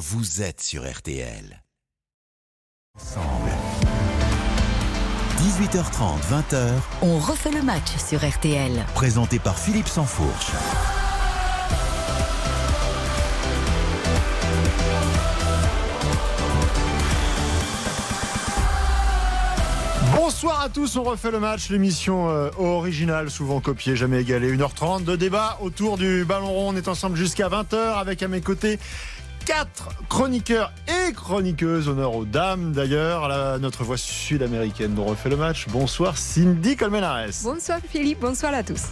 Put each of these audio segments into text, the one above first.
vous êtes sur RTL. Ensemble. 18h30, 20h, On refait le match sur RTL. présenté par Philippe Sansfourche. Bonsoir à tous, on refait le match, l'émission euh, originale, souvent copiée, jamais égalée. 1h30 de débat autour du ballon rond. On est ensemble jusqu'à 20h avec à mes côtés quatre chroniqueurs et chroniqueuses. Honneur aux dames d'ailleurs, notre voix sud-américaine dont on refait le match. Bonsoir Cindy Colmenares. Bonsoir Philippe, bonsoir à tous.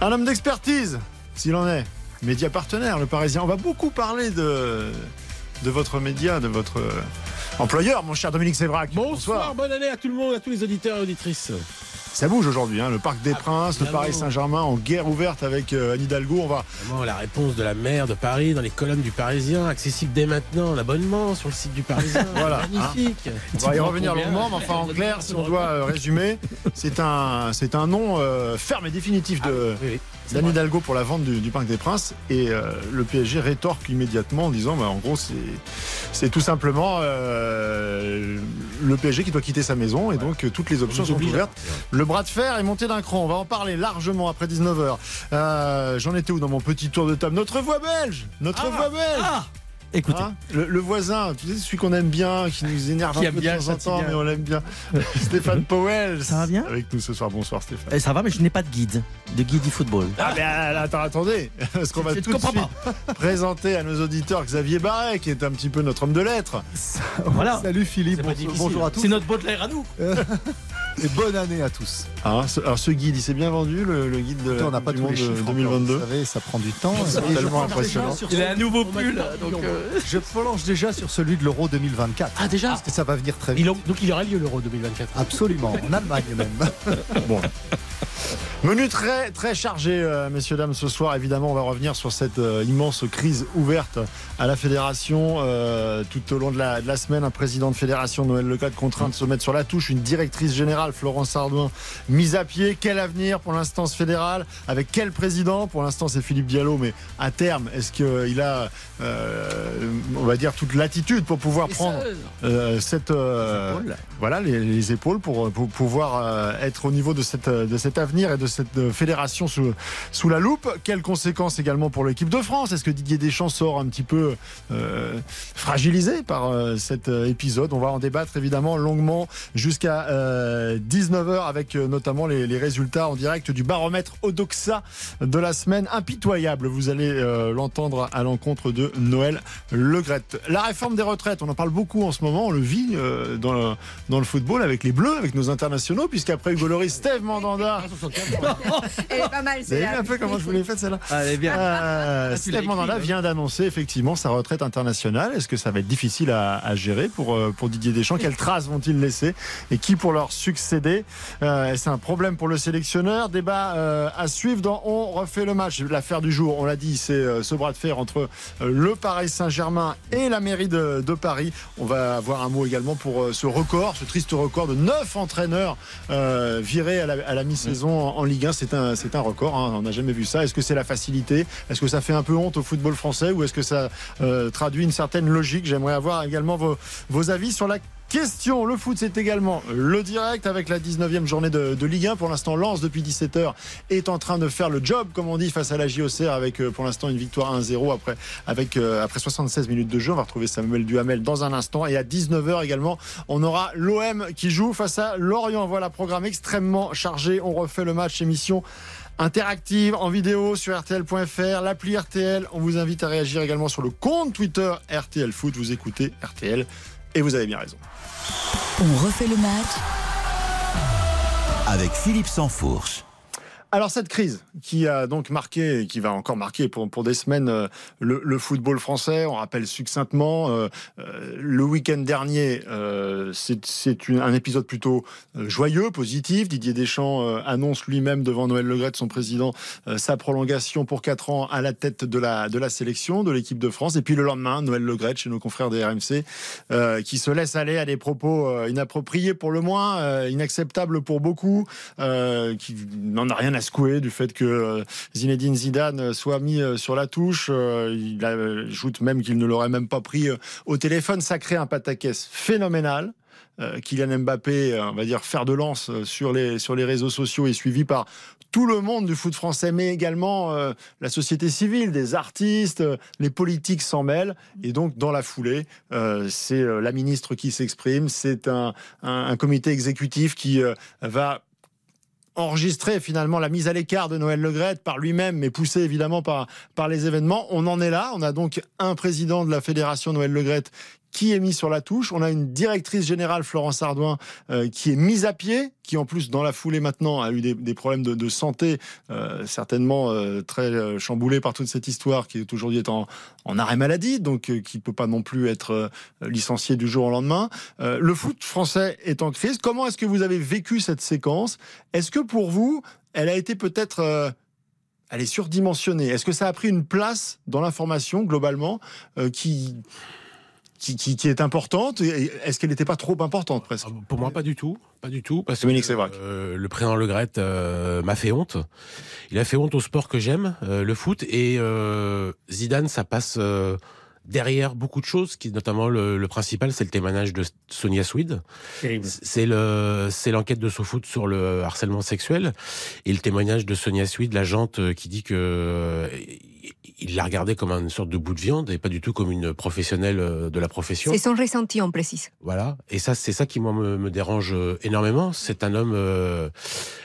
Un homme d'expertise, s'il en est. Média partenaire, le Parisien. On va beaucoup parler de, de votre média, de votre euh, employeur, mon cher Dominique Sévrac. Bonsoir, bonne année à tout le monde, à tous les auditeurs et auditrices. Ça bouge aujourd'hui, hein, le Parc des Ah, Princes, le. Paris Saint-Germain en guerre ouverte avec euh, Anne Hidalgo. On va. Vraiment, la réponse de la maire de Paris dans les colonnes du Parisien, accessible dès maintenant en abonnement sur le site du Parisien. Voilà, Magnifique. On va y revenir longuement, mais enfin en clair, si on doit euh, résumer, c'est un, c'est un nom euh, ferme et définitif de Oui, oui, c'est d'Anne. Hidalgo pour la vente du, du Parc des Princes. Et le PSG rétorque immédiatement en disant, bah, en gros, c'est, c'est tout simplement le PSG qui doit quitter sa maison et donc toutes les options sont ouvertes. Le bras de fer est monté d'un cran. On va en parler largement après 19h. Euh, j'en étais où dans mon petit tour de table? Notre voix belge Notre Ah. voix belge Écoutez, Hein? Le, le voisin, tu sais, celui qu'on aime bien, qui nous énerve Qui un peu bien, de temps en temps, bien. mais on l'aime bien. Stéphane Powell. Ça va bien? Avec nous ce soir. Bonsoir Stéphane. eh, ça va, mais je n'ai pas de guide, de guide du football. Ah, mais euh, attends, attendez, parce qu'on va Je tout de suite présenter à nos auditeurs Xavier Barret, qui est un petit peu notre homme de lettres. Voilà, Salut Philippe, bonjour, bonjour à tous c'est notre Baudelaire à nous. Et bonne année à tous. Ce- alors ce guide, il s'est bien vendu, le, le guide de on n'a pas du tous les monde chiffres. de encore, 2022. Vous savez, ça prend du temps. C'est tellement impressionnant. Il a un nouveau pull, donc euh, Je planche déjà sur celui de l'Euro 2024. Ah, déjà Parce que ça va venir très vite. Il en- Donc il aura lieu l'Euro 2024. Absolument, en Allemagne même. Bon. Menu très très chargé, euh, messieurs dames, ce soir. Évidemment, on va revenir sur cette euh, immense crise ouverte à la fédération euh, tout au long de la, de la semaine. Un président de fédération, Noël Lecade, contraint de se mettre sur la touche. Une directrice générale, Florence Ardouin, mise à pied. Quel avenir pour l'instance fédérale? Avec quel président? Pour l'instant, c'est Philippe Diallo, mais à terme, est-ce qu'il a, euh, on va dire, toute l'attitude pour pouvoir prendre euh, cette euh, voilà les, les épaules pour, pour pouvoir euh, être au niveau de cette de cet avenir et de cette euh, fédération sous, sous la loupe. Quelles conséquences également pour l'équipe de France? Est-ce que Didier Deschamps sort un petit peu euh, fragilisé par euh, cet euh, épisode? On va en débattre évidemment longuement jusqu'à 19h avec euh, notamment les, les résultats en direct du baromètre Odoxa de la semaine impitoyable. Vous allez euh, l'entendre à l'encontre de Noël Legrette. La réforme des retraites, on en parle beaucoup en ce moment, on le vit euh, dans, le, dans le football avec les Bleus, avec nos internationaux, puisqu'après Hugo Lloris, Steve Mandanda. Elle est pas mal, c'est un peu comment je vous l'ai celle-là Allez bien. euh, tu l'as Steve Mandanda hein. vient d'annoncer effectivement sa retraite internationale. Est-ce que ça va être difficile à, à gérer pour, pour Didier Deschamps? Quelles traces vont-ils laisser? Et qui pour leur Euh, Est-ce un problème pour le sélectionneur Débat euh, à suivre dans On refait le match. L'affaire du jour, on l'a dit, c'est euh, ce bras de fer entre le Paris Saint-Germain et la mairie de, Paris. On va avoir un mot également pour ce record, ce triste record de neuf entraîneurs virés à la, mi-saison en, Ligue 1. C'est un, c'est record, hein. on n'a jamais vu ça. Est-ce que c'est la facilité? Est-ce que ça fait un peu honte au football français? Ou est-ce que ça traduit une certaine logique? J'aimerais avoir également vos, vos avis sur la Question, le foot c'est également le direct avec la 19e journée de, Ligue 1. Pour l'instant, Lens depuis 17h est en train de faire le job, comme on dit, face à la JOCR avec euh, pour l'instant une victoire 1-0 après, avec, euh, après 76 minutes de jeu. On va retrouver Samuel Duhamel dans un instant. Et à 19h également, on aura l'OM qui joue face à Lorient. Voilà, programme extrêmement chargé. On refait le match émission interactive en vidéo sur RTL.fr, l'appli RTL. On vous invite à réagir également sur le compte Twitter RTL Foot. Vous écoutez RTL et vous avez bien raison. On refait le match Avec Philippe Sansfourche. Alors cette crise qui a donc marqué et qui va encore marquer pour, des semaines euh, le, football français, on rappelle succinctement, euh, euh, le week-end dernier, c'est un épisode plutôt joyeux, positif. Didier Deschamps annonce lui-même devant Noël Legrette, son président, sa prolongation pour 4 ans à la tête de la, sélection, de l'équipe de France. Et puis le lendemain, Noël Legrette, chez nos confrères des RMC, qui se laisse aller à des propos inappropriés pour le moins, inacceptables pour beaucoup, qui n'en a rien à secoué du fait que euh, Zinedine Zidane soit mis euh, sur la touche. Euh, il ajoute même qu'il ne l'aurait même pas pris euh, au téléphone. Ça crée un pataquès phénoménal. Euh, Kylian Mbappé, euh, on va dire, fer de lance euh, sur les, sur les réseaux sociaux est suivi par tout le monde du foot français, mais également euh, la société civile, des artistes, euh, les politiques s'en mêlent. Et donc, dans la foulée, euh, c'est euh, la ministre qui s'exprime, c'est un, un- comité exécutif qui euh, va enregistrer finalement la mise à l'écart de Noël Legrette par lui-même, mais poussé évidemment par, par les événements. On en est là. On a donc un président de la fédération Noël Legrette qui est mis sur la touche. On a une directrice générale, Florence Ardouin, euh, qui est mise à pied, qui en plus, dans la foulée maintenant, a eu des, problèmes de, santé, euh, certainement euh, très chamboulée par toute cette histoire, qui est aujourd'hui est en, arrêt maladie, donc qui peut pas non plus être licenciée du jour au lendemain. Le foot français est en crise. Comment est-ce que vous avez vécu cette séquence? Est-ce que pour vous, elle a été peut-être... elle est surdimensionnée? Est-ce que ça a pris une place dans l'information globalement qui, qui, qui, qui est importante Est-ce qu'elle n'était pas trop importante presque Ah, Pour moi, pas du tout. Pas du tout. Parce Dominique que euh, le président Le Gret euh, m'a fait honte. Il a fait honte au sport que j'aime, euh, le foot. Et euh, Zidane, ça passe euh, derrière beaucoup de choses, qui notamment le, le principal, c'est le témoignage de Sonia Swede. C'est le, c'est l'enquête de SoFoot sur le harcèlement sexuel et le témoignage de Sonia Swede, l'agente, qui dit que il l'a regardé comme une sorte de bout de viande et pas du tout comme une professionnelle euh, de la profession. C'est son ressenti, on précise. Voilà. Et ça, c'est ça qui moi me, me dérange euh, énormément. C'est un homme euh,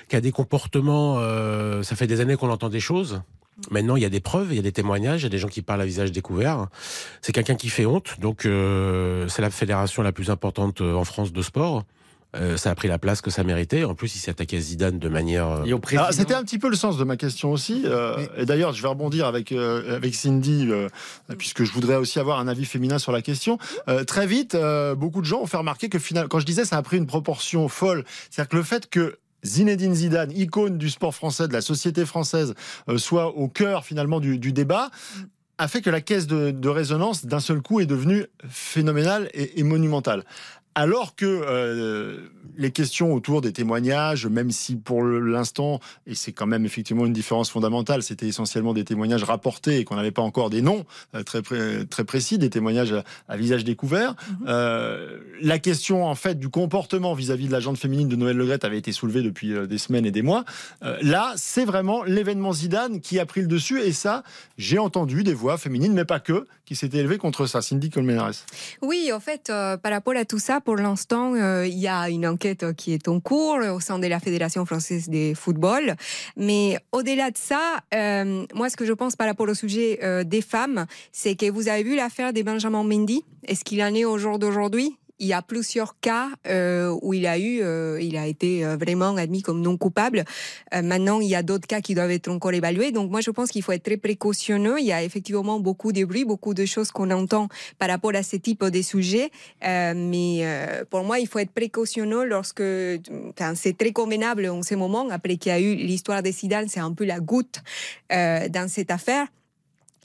qui a des comportements. euh, ça fait des années qu'on entend des choses. Maintenant, il y a des preuves, il y a des témoignages, il y a des gens qui parlent à visage découvert. C'est quelqu'un qui fait honte. Donc, euh, c'est la fédération la plus importante en France de sport. Euh, ça a pris la place que ça méritait. En plus, il s'est attaqué à Zidane de manière. euh, Alors, C'était un petit peu le sens de ma question aussi. euh, et d'ailleurs, je vais rebondir avec, euh, avec Cindy, euh, puisque je voudrais aussi avoir un avis féminin sur la question. Euh, très vite, euh, beaucoup de gens ont fait remarquer que finalement, quand je disais ça a pris une proportion folle, c'est-à-dire que le fait que Zinedine Zidane, icône du sport français, de la société française, euh, soit au cœur finalement du, du débat, a fait que la caisse de, de résonance d'un seul coup est devenue phénoménale et, et monumentale. Alors que euh, les questions autour des témoignages, même si pour l'instant, et c'est quand même effectivement une différence fondamentale, c'était essentiellement des témoignages rapportés et qu'on n'avait pas encore des noms euh, très, pré- très précis, des témoignages à, à visage découvert. Euh, la question en fait du comportement vis-à-vis de la gente féminine de Noël Legrette avait été soulevée depuis euh, des semaines et des mois. Euh, là, c'est vraiment l'événement Zidane qui a pris le dessus et ça, j'ai entendu des voix féminines, mais pas que, qui s'étaient élevées contre ça. Cindy Colmenares. Oui, en fait, euh, par rapport à tout ça, pour l'instant, euh, il y a une enquête qui est en cours au sein de la Fédération française de football. Mais au-delà de ça, euh, moi, ce que je pense par rapport au sujet euh, des femmes, c'est que vous avez vu l'affaire de Benjamin Mendy? Est-ce qu'il en est au jour d'aujourd'hui? Il y a plusieurs cas euh, où il a eu, euh, il a été euh, vraiment admis comme non coupable. Maintenant, il y a d'autres cas qui doivent être encore évalués. Donc, moi, je pense qu'il faut être très précautionneux. Il y a effectivement beaucoup de bruit, beaucoup de choses qu'on entend par rapport à ce type de sujets. Euh, mais pour moi, il faut être précautionneux lorsque enfin, c'est très convenable en ce moment. Après qu'il y a eu l'histoire des Zidane, c'est un peu la goutte dans cette affaire.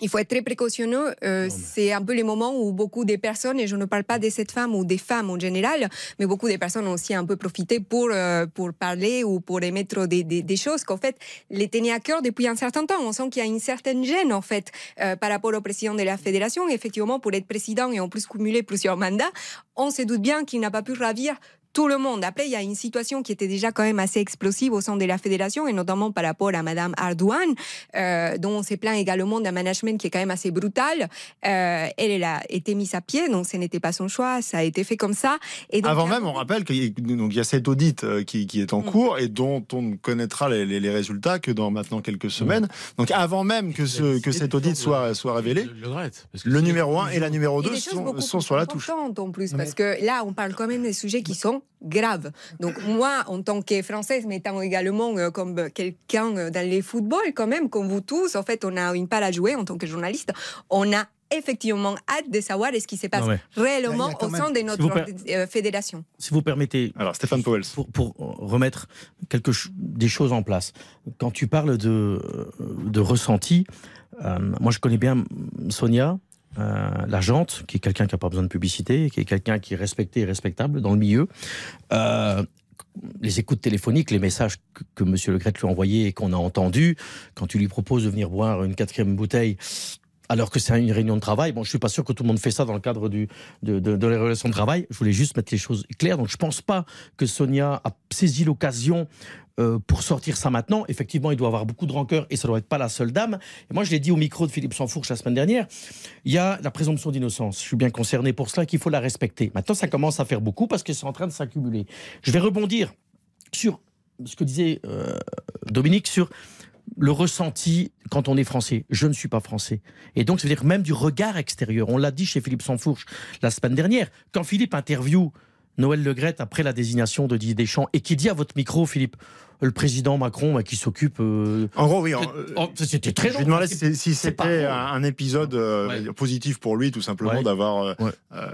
Il faut être très précautionneux. Euh, c'est un peu les moments où beaucoup de personnes, et je ne parle pas de cette femme ou des femmes en général, mais beaucoup de personnes ont aussi un peu profité pour, euh, pour parler ou pour émettre des, des, des choses qu'en fait les tenaient à cœur depuis un certain temps. On sent qu'il y a une certaine gêne en fait euh, par rapport au président de la fédération. Effectivement, pour être président et en plus cumuler plusieurs mandats, on se doute bien qu'il n'a pas pu ravir tout le monde. Après, il y a une situation qui était déjà quand même assez explosive au sein de la fédération, et notamment par rapport à Madame Ardouane, euh, dont on s'est plaint également d'un management qui est quand même assez brutal. Euh, elle, elle a été mise à pied, donc ce n'était pas son choix, ça a été fait comme ça. Et donc, Avant même, on rappelle qu'il y, a- donc, il y a cet audit euh, qui, qui est en Mm. cours et dont on ne connaîtra les, les- les résultats que dans maintenant quelques semaines. Donc avant même que, ce, que cet audit soit, soit révélé, Le, numéro 1 et la numéro Et 2 des choses sont, beaucoup sont plus sur la touche. importantes en plus, parce que là, on parle quand même des sujets qui sont graves. Donc moi, en tant que Française, mais étant également euh, comme quelqu'un euh, dans les footballs, quand même, comme vous tous, en fait, on a une part à jouer en tant que journaliste. On a effectivement hâte de savoir ce qui se passe Non, mais- réellement au même- sein de Si notre per- euh, fédération. Si vous permettez, Alors Stéphane Powell. pour, pour remettre quelque ch- des choses en place. Quand tu parles de, de ressenti, euh, moi je connais bien Sonia, euh, l'agente, qui est quelqu'un qui n'a pas besoin de publicité, qui est quelqu'un qui est respecté et respectable dans le milieu. Euh, les écoutes téléphoniques, les messages que, que M. Le Gret lui a envoyés et qu'on a entendus, quand tu lui proposes de venir boire une quatrième bouteille, alors que c'est une réunion de travail. Bon, je suis pas sûr que tout le monde fait ça dans le cadre de, de, de la relation de travail. Je voulais juste mettre les choses claires. Donc, je pense pas que Sonia a saisi l'occasion euh, pour sortir ça maintenant. Effectivement, il doit avoir beaucoup de rancœur et ça doit être pas la seule dame. Et moi, je l'ai dit au micro de Philippe Sansfourche la semaine dernière. Il y a la présomption d'innocence. Je suis bien concerné pour cela qu'il faut la respecter. Maintenant, ça commence à faire beaucoup parce que c'est en train de s'accumuler. Je vais rebondir sur ce que disait euh, Dominique sur le ressenti quand on est français. Je ne suis pas français. Et donc, ça veut dire même du regard extérieur. On l'a dit chez Philippe Sansfourche la semaine dernière. Quand Philippe interview Noël Legrette après la désignation de Didier Deschamps et qui dit à votre micro, Philippe, le président Macron bah, qui s'occupe. euh, En gros, oui. en- oh, C'était très Je lui demandais si, c'était un, épisode euh, Ouais. positif pour lui, tout simplement, Ouais. d'avoir euh, Ouais. euh,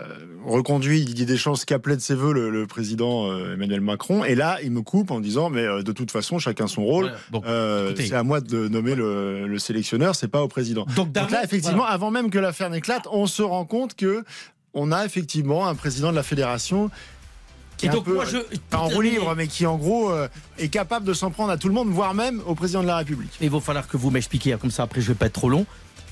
reconduit Didier Deschamps, ce qu'appelait de ses voeux le, le président euh, Emmanuel Macron. Et là, il me coupe en disant, mais euh, de toute façon, chacun son rôle. Bon, Euh, c'est à moi de nommer le, le sélectionneur, c'est pas au président. Donc, Donc là, effectivement, avant même que l'affaire n'éclate, on se rend compte que on a effectivement un président de la fédération qui Et est un donc, peu, moi, je. pas en roue libre, mais qui en gros euh, est capable de s'en prendre à tout le monde, voire même au président de la République. Il va falloir que vous m'expliquiez, comme ça après je vais pas être trop long.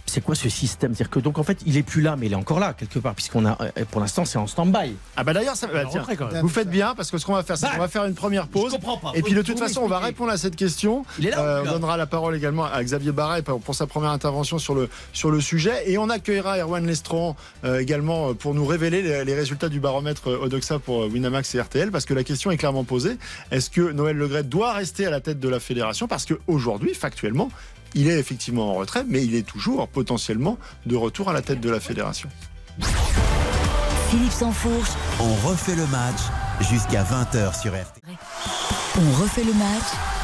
C'est quoi ce système? C'est-à-dire que donc en fait il est plus là, mais il est encore là quelque part, puisqu'on a euh, pour l'instant c'est en stand-by. Ah bah d'ailleurs, ça, bah, tiens, Rentrer, quand même. vous faites bien parce que ce qu'on va faire, c'est Bah, qu'on va faire une première Je pause. comprends pas. Et puis de toute façon, on va répondre à cette question. Il est là. Euh, on donnera la parole également à Xavier Barret pour, sa première intervention sur le, sur le sujet. Et on accueillera Erwan Lestron euh, également pour nous révéler les, les résultats du baromètre Odoxa pour Winamax et RTL. Parce que la question est clairement posée. Est-ce que Noël Legret doit rester à la tête de la fédération? Parce qu'aujourd'hui, factuellement, il est effectivement en retrait, mais il est toujours potentiellement de retour à la tête de la fédération. Philippe Sansfourche, On refait le match jusqu'à 20h sur RTL on refait le match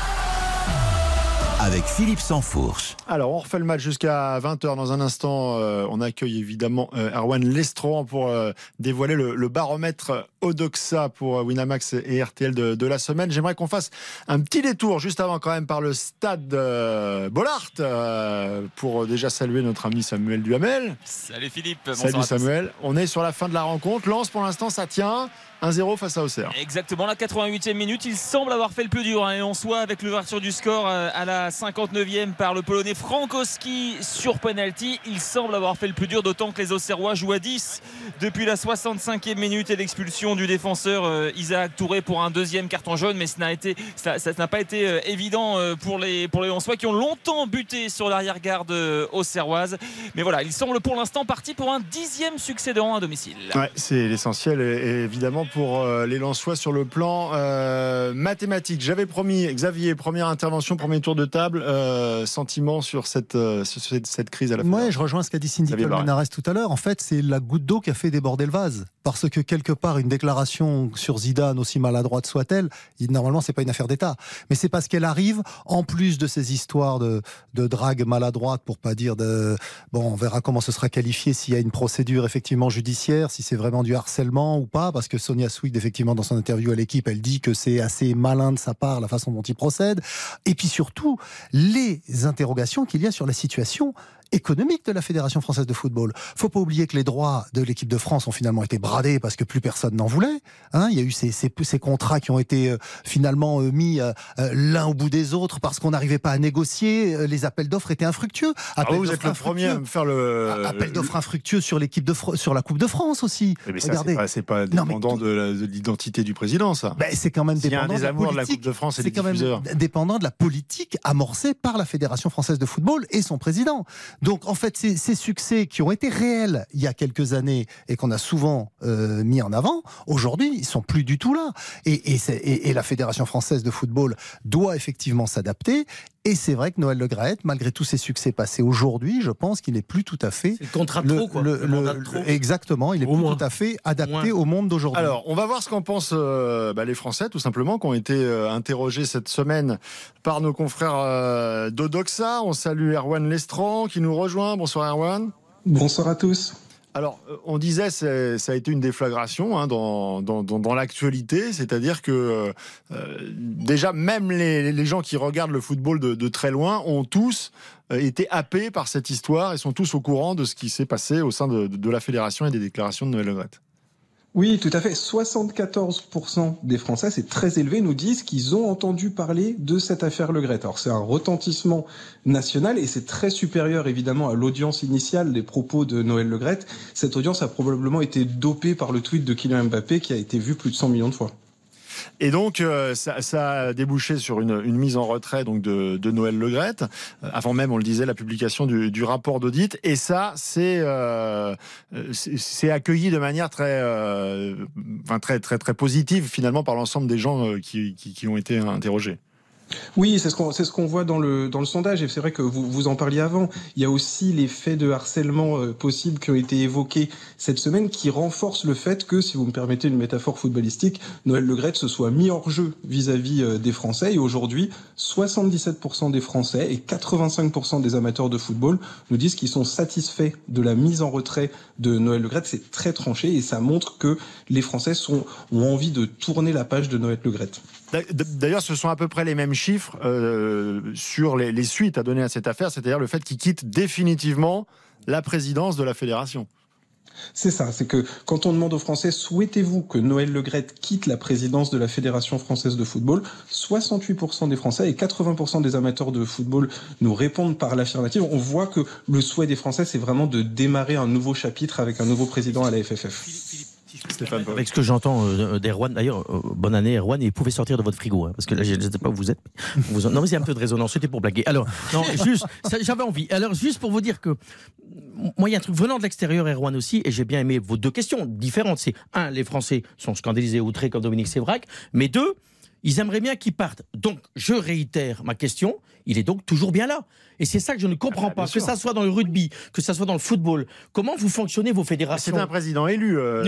avec Philippe Sansfourche. Alors, on refait le match jusqu'à 20h. Dans un instant, euh, on accueille évidemment euh, Erwan Lestron pour euh, dévoiler le, le baromètre Odoxa pour euh, Winamax et RTL de, de la semaine. J'aimerais qu'on fasse un petit détour juste avant quand même par le stade euh, Bollard euh, pour déjà saluer notre ami Samuel Duhamel. Salut Philippe, bonsoir Salut. Samuel. On est sur la fin de la rencontre. Lance pour l'instant, ça tient 1-0 face à Auxerre. Exactement, la 88e minute, il semble avoir fait le plus dur. hein, et on soit avec l'ouverture du score euh, à la 59e par le Polonais Frankowski sur penalty. Il semble avoir fait le plus dur, d'autant que les Auxerrois jouent à 10 depuis la 65e minute et l'expulsion du défenseur euh, Isaac Touré pour un deuxième carton jaune. Mais ce n'a été, ça, ça n'a pas été euh, évident pour les pour les Lensois qui ont longtemps buté sur l'arrière-garde auxerroise. Mais voilà, il semble pour l'instant parti pour un dixième succès de rang à domicile. Ouais, c'est l'essentiel évidemment pour euh, les Lensois sur le plan euh, mathématique. J'avais promis, Xavier, première intervention, premier tour de table, euh, sentiment sur cette, euh, cette, cette crise à la fin. Ouais, je rejoins ce qu'a dit Cindy. Colmenares tout à l'heure. En fait, c'est la goutte d'eau qui a fait déborder le vase. Parce que quelque part, une déclaration sur Zidane, aussi maladroite soit-elle, normalement, c'est pas une affaire d'État. Mais c'est parce qu'elle arrive, en plus de ces histoires de, de drague maladroite, pour pas dire de. Bon, on verra comment ce sera qualifié s'il y a une procédure effectivement judiciaire, si c'est vraiment du harcèlement ou pas. Parce que Sonia Swig, effectivement, dans son interview à l'équipe, elle dit que c'est assez malin de sa part la façon dont il procède. Et puis surtout, les interrogations qu'il y a sur la situation économique de la Fédération française de football. Faut pas oublier que les droits de l'équipe de France ont finalement été bradés parce que plus personne n'en voulait. Hein, il y a eu ces, ces, ces contrats qui ont été euh, finalement euh, mis euh, euh, l'un au bout des autres parce qu'on n'arrivait pas à négocier. Euh, Les appels d'offres étaient infructueux. Ah, vous êtes le premier à me faire le. Ah, Appel d'offres infructueux sur l'équipe de sur la Coupe de France aussi. Mais ça, Regardez. c'est pas, pas mais dépendant tout- de l'identité du président, ça. Ben, c'est quand même dépendant de la de. Coupe de France et C'est quand même dépendant de la politique amorcée par la Fédération française de football et son président. Donc en fait, ces, succès qui ont été réels il y a quelques années et qu'on a souvent euh, mis en avant, aujourd'hui, ils sont plus du tout là. Et la Fédération française de football doit effectivement s'adapter. Et c'est vrai que Noël Le Graët, malgré tous ses succès passés aujourd'hui, je pense qu'il n'est plus tout à fait C'est le contrat de le- trop, quoi. le- Le mandat de le- trop. exactement, il est Au plus moins. tout à fait adapté au monde d'aujourd'hui. Alors, on va voir ce qu'en pensent euh, bah, les Français, tout simplement, qui ont été euh, interrogés cette semaine par nos confrères euh, d'Odoxa. On salue Erwan Lestran qui nous rejoint. Bonsoir Erwan. Bonsoir à tous. Alors, euh, on disait, ça a été une déflagration hein, dans, l'actualité, c'est-à-dire que euh, euh, déjà, même les, les gens qui regardent le football de, très loin ont tous été happés par cette histoire et sont tous au courant de ce qui s'est passé au sein de, la fédération et des déclarations de Noël Le. Oui, tout à fait. 74% des Français, c'est très élevé, nous disent qu'ils ont entendu parler de cette affaire Le Gret. Alors c'est un retentissement national et c'est très supérieur évidemment à l'audience initiale des propos de Noël Le Gret. Cette audience a probablement été dopée par le tweet de Kylian Mbappé qui a été vu plus de 100 millions de fois. Et donc, euh, ça, ça, a débouché sur une, une, mise en retrait donc de, de Noël Legrette, euh, avant même, on le disait, la publication du, du rapport d'audit. Et ça, c'est euh, accueilli de manière très, euh, enfin, très, très, très positive, finalement, par l'ensemble des gens euh, qui, qui, qui ont été interrogés. Oui, c'est ce qu'on ce qu'on voit dans le dans le sondage et c'est vrai que vous vous en parliez avant. Il y a aussi les faits de harcèlement euh, possibles qui ont été évoqués cette semaine qui renforcent le fait que si vous me permettez une métaphore footballistique, Noël Le Gret se soit mis hors jeu vis-à-vis euh, des Français et aujourd'hui 77% des Français et 85% des amateurs de football nous disent qu'ils sont satisfaits de la mise en retrait de Noël Le Gret, c'est très tranché et ça montre que les Français sont ont envie de tourner la page de Noël Le Gret. D'ailleurs, ce sont à peu près les mêmes chiffres euh, sur les, les, suites à donner à cette affaire, c'est-à-dire le fait qu'il quitte définitivement la présidence de la fédération. C'est ça, c'est que quand on demande aux Français souhaitez-vous que Noël Legrette quitte la présidence de la Fédération française de football, 68% des Français et 80% des amateurs de football nous répondent par l'affirmative. On voit que le souhait des Français, c'est vraiment de démarrer un nouveau chapitre avec un nouveau président à la FFF. Stéphane, avec ce que j'entends euh, d'Erwan, d'ailleurs, euh, bonne année Erwan, et vous pouvez sortir de votre frigo, hein, parce que là, je ne sais pas où vous êtes. Vous en... Non, mais c'est un peu de résonance, c'était pour blaguer. Alors, non, juste, j'avais envie. Alors, juste pour vous dire que, moi, il y a un truc venant de l'extérieur, Erwan aussi, et j'ai bien aimé vos deux questions différentes. C'est, un, les Français sont scandalisés, outrés comme Dominique Sévrac, mais deux, ils aimeraient bien qu'ils partent. Donc, je réitère ma question, il est donc toujours bien là. Et c'est ça que je ne comprends ah, pas, que ça soit dans le rugby, que ça soit dans le football. Comment vous fonctionnez vos fédérations C'est un président élu. Euh,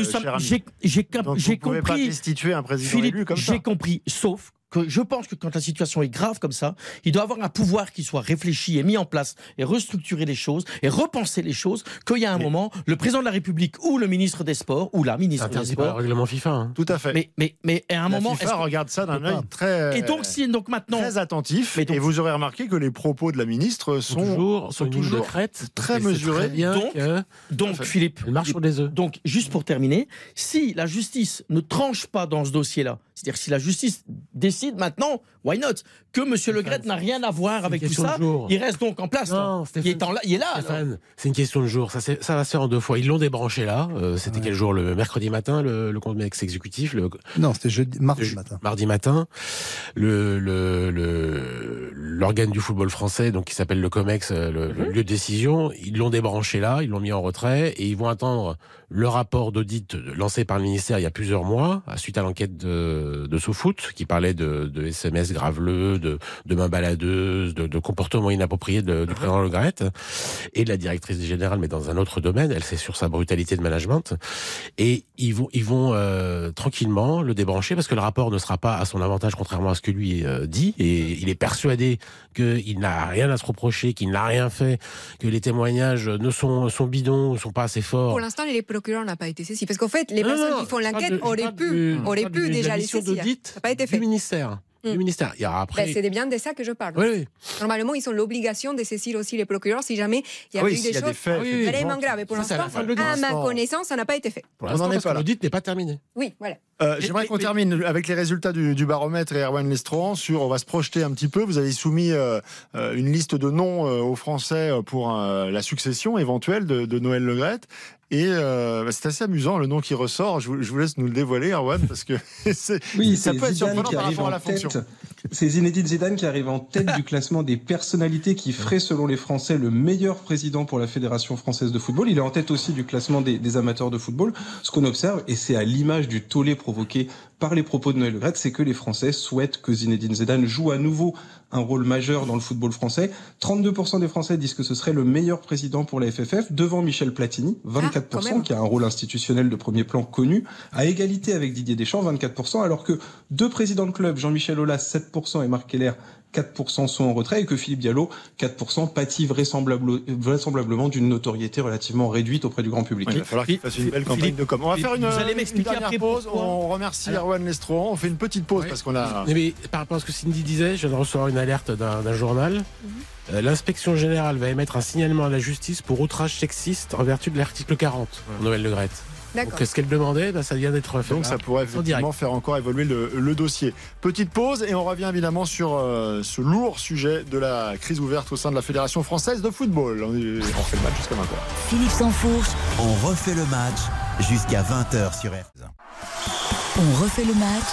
J'ai compris. Pas destituer un président Philippe, élu comme ça. J'ai compris, sauf que je pense que quand la situation est grave comme ça, il doit avoir un pouvoir qui soit réfléchi et mis en place et restructurer les choses et repenser les choses. Qu'il y a un mais, moment, le président de la République ou le ministre des Sports ou la ministre des Sports. Le règlement FIFA. Hein. Tout à fait. Mais, mais, mais à un la moment. FIFA regarde ça d'un œil très. Et donc, si, donc maintenant. Très attentif. Donc, et vous aurez remarqué que les propos de la ministre sont, toujours, sont toujours crête, très mesurés. Très bien donc, que... donc Philippe. Elle marche sur des œufs. Donc, juste pour terminer, si la justice ne tranche pas dans ce dossier-là, c'est-à-dire si la justice décide maintenant, why not? Que M. Le Gret n'a rien à voir avec tout ça, il reste donc en place. Non, il, est en, il, est là. C'est une question de jour. Ça, ça va se faire en deux fois. Ils l'ont débranché là. Euh, c'était ouais. quel jour? Le mercredi matin, le, le compte exécutif le... Non, c'était jeudi, mardi matin. Mardi matin. Le, le, l'organe du football français, donc qui s'appelle le COMEX, le, mm -hmm. le lieu de décision, ils l'ont débranché là, ils l'ont mis en retrait et ils vont attendre le rapport d'audit lancé par le ministère il y a plusieurs mois, suite à l'enquête de, de qui parlait de, de SMS graveleux, de, de mains baladeuses, de, de comportements inappropriés de, du président Le Gret et de la directrice générale, mais dans un autre domaine. Elle c'est sur sa brutalité de management. Et ils vont, ils vont euh, tranquillement le débrancher parce que le rapport ne sera pas à son avantage, contrairement à ce que lui euh, dit. Et il est persuadé qu'il n'a rien à se reprocher, qu'il n'a rien fait, que les témoignages ne sont, sont bidons, ne sont pas assez forts. Pour l'instant, les procureur n'a pas été saisi. Parce qu'en fait, les non, personnes non, qui font l'enquête auraient pu, auraient pu déjà les saisir. Ça n'a pas été fait. Du ministère. Mm. Du ministère. Il y a après. Ben, c'est bien de ça que je parle. Oui, oui. Normalement, ils ont l'obligation de saisir aussi les procureurs si jamais il y a oui, eu des choses des faits, vraiment graves. Et pour l'instant, à ma connaissance, ça n'a pas été fait. Pour l'instant, l'audit n'est pas terminé. Oui, voilà. Euh, J'aimerais qu'on termine avec les résultats du, du baromètre et Erwan Lestron sur. On va se projeter un petit peu. Vous avez soumis euh, une liste de noms euh, aux Français pour euh, la succession éventuelle de, de Noël Legrette. Et euh, bah, c'est assez amusant le nom qui ressort. Je vous, je vous laisse nous le dévoiler, Erwan, parce que oui, ça peut être surprenant par rapport à la tête. fonction. C'est Zinedine Zidane qui arrive en tête du classement des personnalités qui ferait, selon les Français, le meilleur président pour la Fédération française de football. Il est en tête aussi du classement des, des amateurs de football. Ce qu'on observe, et c'est à l'image du tollé provoqué par les propos de Noël Le c'est que les Français souhaitent que Zinedine Zidane joue à nouveau un rôle majeur dans le football français. 32% des Français disent que ce serait le meilleur président pour la FFF, devant Michel Platini, 24%, ah, qui a un rôle institutionnel de premier plan connu, à égalité avec Didier Deschamps, 24%, alors que deux présidents de club, Jean-Michel Aulas, 7%, et Marc Keller, 4% sont en retrait et que Philippe Diallo, 4%, pâtit vraisemblable, vraisemblablement d'une notoriété relativement réduite auprès du grand public. Ouais, il va falloir qu'il fasse une belle campagne Philippe, de com. On va faire une, vous allez une dernière pause. On remercie Alors, Erwan Lestron. On fait une petite pause ouais. parce qu'on a. Mais, mais, par rapport à ce que Cindy disait, je viens de recevoir une alerte d'un journal. -hmm. euh, L'inspection générale va émettre un signalement à la justice pour outrage sexiste en vertu de l'article 40, ouais. Noël Le Grette. D'accord. Donc ce qu'elle demandait, bah, ça vient d'être fait. Donc ça pourrait En effectivement faire encore évoluer le, le dossier. Petite pause et on revient évidemment sur euh, ce lourd sujet de la crise ouverte au sein de la Fédération française de football. On, est- on fait le match jusqu'à 20h. Philippe Sansfourche, On refait le match jusqu'à 20h sur RTL. on refait le match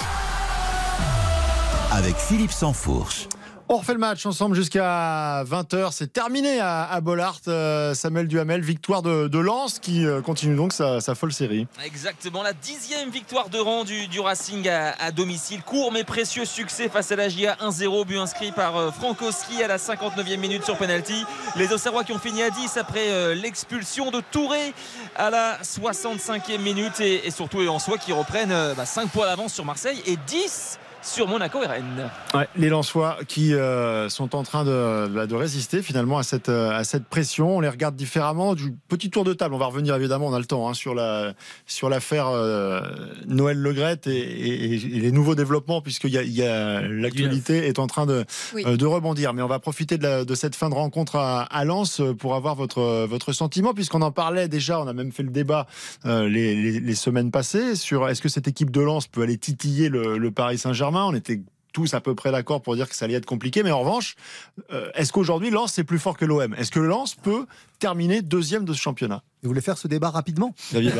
Avec Philippe Sansfourche. On refait le match ensemble jusqu'à 20h. C'est terminé à, à Bollard. Euh, Samuel Duhamel, victoire de, Lens qui euh, continue donc sa, folle série. Exactement, la dixième victoire de rang du, Racing à, domicile. Court mais précieux succès face à la GIA 1-0, but inscrit par euh, Frankowski à la 59e minute sur penalty. Les Auxerrois qui ont fini à 10 après l'expulsion de Touré à la 65e minute et, et surtout les Lensois qui reprennent bah, 5 points d'avance sur Marseille et 10 sur Monaco et Rennes. Ouais, les Lensois qui euh, sont en train de, bah, de résister finalement à cette, euh, à cette pression. On les regarde différemment. Du petit tour de table, on va revenir évidemment, on a le temps, hein, sur la sur l'affaire euh, Noël Legrette et, et- et les nouveaux développements, puisque y a, il y a, l'actualité est en train de, Oui. euh, de rebondir. Mais on va profiter de, la- de cette fin de rencontre à, à Lens pour avoir votre, votre sentiment, puisqu'on en parlait déjà, on a même fait le débat euh, les, les- les semaines passées sur est-ce que cette équipe de Lens peut aller titiller le, le Paris Saint-Germain. On était tous à peu près d'accord pour dire que ça allait être compliqué, mais en revanche, euh, est-ce qu'aujourd'hui Lens c'est plus fort que l'OM Est-ce que Lens peut terminer deuxième de ce championnat? Vous voulez faire ce débat rapidement? David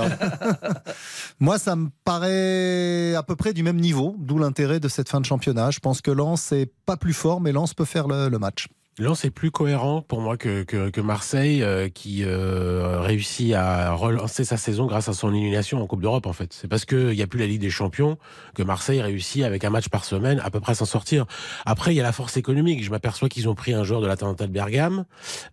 Moi, ça me paraît à peu près du même niveau, d'où l'intérêt de cette fin de championnat. Je pense que Lens n'est pas plus fort, mais Lens peut faire le, le match. Lens est plus cohérent pour moi que, que, que Marseille, euh, qui euh, réussit à relancer sa saison grâce à son élimination en Coupe d'Europe. En fait, c'est parce qu'il n'y a plus la Ligue des Champions que Marseille réussit avec un match par semaine à peu près s'en sortir. Après, il y a la force économique. Je m'aperçois qu'ils ont pris un joueur de l'Atalanta de Bergame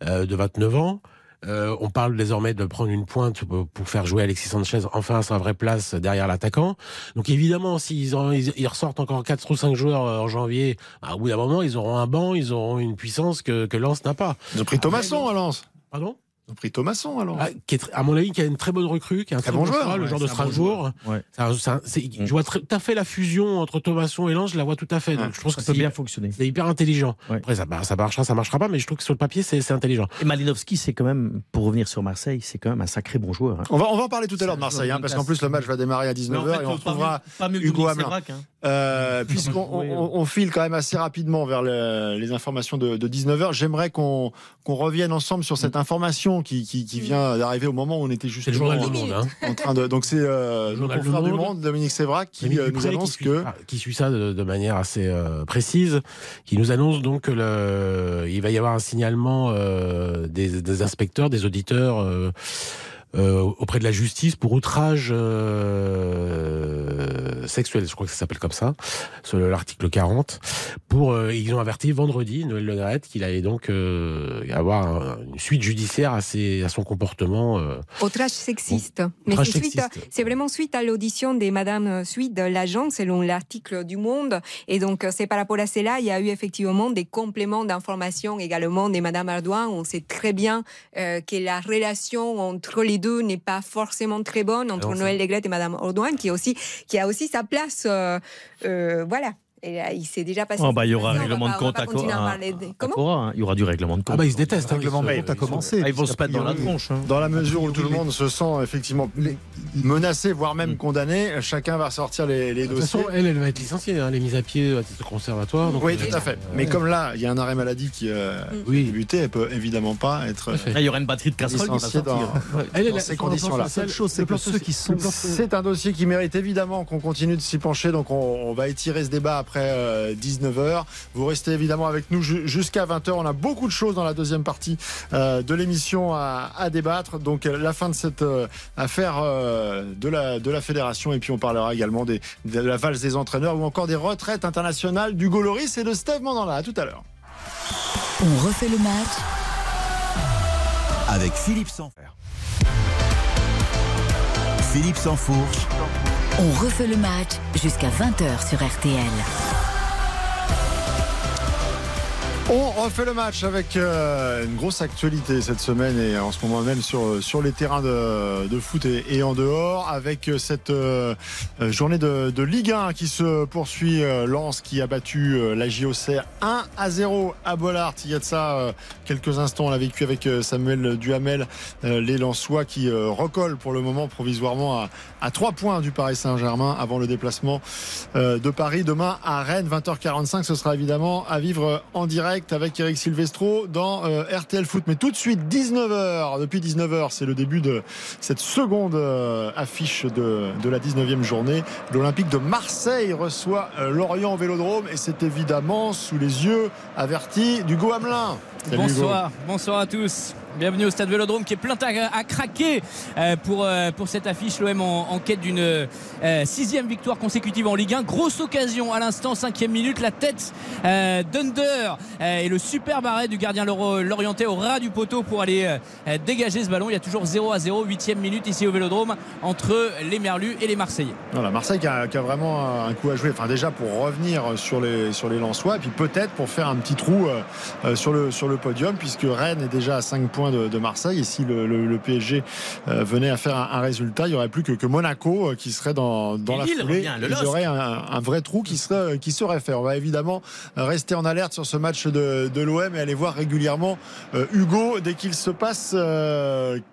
euh, de 29 ans. Euh, on parle désormais de prendre une pointe pour, faire jouer Alexis Sanchez enfin à sa vraie place derrière l'attaquant. Donc évidemment, s'ils ils, ils ressortent encore 4 ou 5 joueurs euh, en janvier, bah, au bout d'un moment, ils auront un banc, ils auront une puissance que, que Lens n'a pas. Ils ont pris Thomasson à Lens. Pardon? Ont pris Thomasson Lens. Ah, qui est à mon avis, qui a une très bonne recrue, qui est un très, bon joueur, le ouais, genre de bon Strasbourg. Ouais. C'est- Je vois très- tout à fait la fusion entre Thomasson et Lens, je la vois tout à fait. Donc Ouais, je pense Ça que peut c'est bien fonctionner. c'est hyper intelligent. Ouais. Après, ça, bah, ça marchera, ça marchera pas, mais je trouve que sur le papier, c'est intelligent. Et Malinowski, c'est quand même, pour revenir sur Marseille, c'est quand même un sacré bon joueur. hein. On va, on va en parler tout à l'heure de Marseille, hein, parce qu'en plus le match va démarrer à 19h et on retrouvera Hugo Hugo Hamelin. Euh, Puisqu'on on, on- on file quand même assez rapidement vers le- les informations de, de 19h, j'aimerais qu'on qu'on revienne ensemble sur cette information qui, qui, qui vient d'arriver au moment où on était le journal du monde. Hein. en train de. Donc c'est euh, le Journal du confrère du Monde. Dominique Sévrac, qui Rémi euh, nous annonce qui suit, que. ah, qui suit ça de, de manière assez euh, précise, qui nous annonce donc que le, il va y avoir un signalement euh, des, des inspecteurs, des auditeurs euh, auprès de la justice pour outrage euh, sexuel, je crois que ça s'appelle comme ça, sur l'article 40. Pour, euh, ils ont averti vendredi Noël Le qu'il allait donc y avoir un- une suite judiciaire à, ses, à son comportement. Outrage sexiste. Mais c'est suite vraiment suite à l'audition des Madame Suite l'agent, selon l'article du Monde. Et donc, c'est par rapport à cela, il y a eu effectivement des compléments d'informations également des Madame Ardouin. On sait très bien que la relation entre les deux n'est pas forcément très bonne entre Noël Leglette et Madame Ardouin, qui, aussi, qui a aussi sa place. euh, euh, voilà. Et là, il s'est déjà passé. Oh, bah, il y aura un règlement de compte à Comment Cora, hein. Il y aura du règlement de compte. Ah bah ils se détestent. Le règlement ils de compte a commencé. Ah, ils vont se mettre dans la tronche. hein. Dans la mesure où tout le monde se sent effectivement menacé, voire même condamné, chacun va sortir les, les De toute dossiers. façon, elle, elle va être licenciée, hein, elle est mise à pied à titre conservatoire. donc, Oui, euh, tout à fait. Mais comme là, il y a un arrêt maladie qui euh, Oui. a débuté, elle peut évidemment pas être. Il y aura une batterie de casserole qui va sortir. dans- Elle est dans là, ces conditions-là. La seule chose, c'est que ceux qui sont- C'est un dossier qui mérite évidemment qu'on continue de s'y pencher, donc on, on va étirer ce débat après euh, 19h. Vous restez évidemment avec nous ju- jusqu'à 20h. On a beaucoup de choses dans la deuxième partie euh, de l'émission à, à débattre. Donc euh, la fin de cette euh, affaire euh, de, la, de la fédération et puis on parlera également des, de la valse des entraîneurs ou encore des retraites internationales du Goloris et de Steve Mandanda. À tout à l'heure. On refait le match Avec Philippe Sanfourche. Philippe Sanfourche. On refait le match jusqu'à 20h sur RTL. On refait le match avec euh, une grosse actualité cette semaine et en ce moment même sur, sur les terrains de, de foot et, en dehors avec cette euh, journée de, de, Ligue 1 qui se poursuit. Euh, Lens qui a battu euh, la JOC 1 à 0 à Bollard. Il y a de ça euh, quelques instants, on l'a vécu avec Samuel Duhamel, les Lensois qui recollent pour le moment provisoirement à, à 3 points du Paris Saint-Germain avant le déplacement de Paris demain à Rennes 20h45. Ce sera évidemment à vivre en direct avec Eric Silvestro dans euh, RTL Foot. Mais tout de suite, 19h. Depuis 19h, c'est le début de cette seconde euh, affiche de, de, la 19e journée. L'Olympique de Marseille reçoit euh, Lorient au Vélodrome et c'est évidemment sous les yeux avertis d'Hugo Hamelin. Salut bonsoir, Hugo. bonsoir à tous. Bienvenue au stade Vélodrome qui est plein à, à craquer euh, pour, euh, pour cette affiche. L'OM en, en, quête d'une euh, sixième victoire consécutive en Ligue 1. Grosse occasion à l'instant, cinquième minute. La tête d'Under et le super arrêt du gardien l'orienté au ras du poteau pour aller dégager ce ballon. Il y a toujours 0 à 0, huitième minute ici au Vélodrome entre les Merlus et les Marseillais. Voilà, Marseille qui a, qui a, vraiment un coup à jouer. Enfin, déjà pour revenir sur les, sur les Lensois et puis peut-être pour faire un petit trou sur, le, sur le podium puisque Rennes est déjà à 5 points de, de, Marseille. Et si le, le, le PSG euh, venait à faire un, un, résultat, il n'y aurait plus que, que Monaco euh, qui serait dans, dans la foulée. Revient, il y aurait un, un, vrai trou qui serait, qui serait fait. On va évidemment rester en alerte sur ce match de, de l'OM et aller voir régulièrement euh, Hugo dès qu'il se passe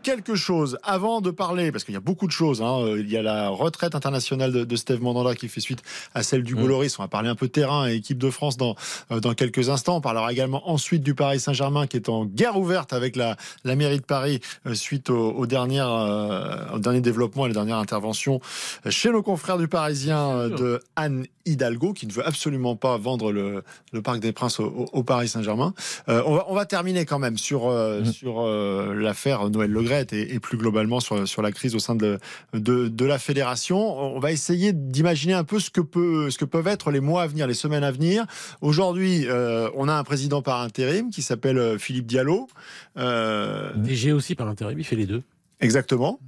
quelque chose. Avant de parler, parce qu'il y a beaucoup de choses, hein, il y a la retraite internationale de, de Steve Mandanda qui fait suite à celle du mmh. Loris. On va parler un peu terrain et équipe de France dans, dans quelques instants. On parlera également ensuite du Paris Saint-Germain qui est en guerre ouverte avec la, la mairie de Paris euh, suite aux, aux dernières, euh, aux derniers développements et les dernières interventions chez nos confrères du Parisien euh, de Anne Hidalgo qui ne veut absolument pas vendre le, le Parc des Princes au, au Paris Saint-Germain. Euh, on, va, on va terminer quand même sur, euh, mmh. sur euh, l'affaire Noël Legrette et, et, plus globalement sur, sur la crise au sein de, de, de la fédération. On va essayer d'imaginer un peu ce que, peut, ce que peuvent être les mois à venir, les semaines à venir. Aujourd'hui, on a un président par intérim qui s'appelle Philippe Diallo. Euh... DG aussi par intérim, il fait les deux. Exactement.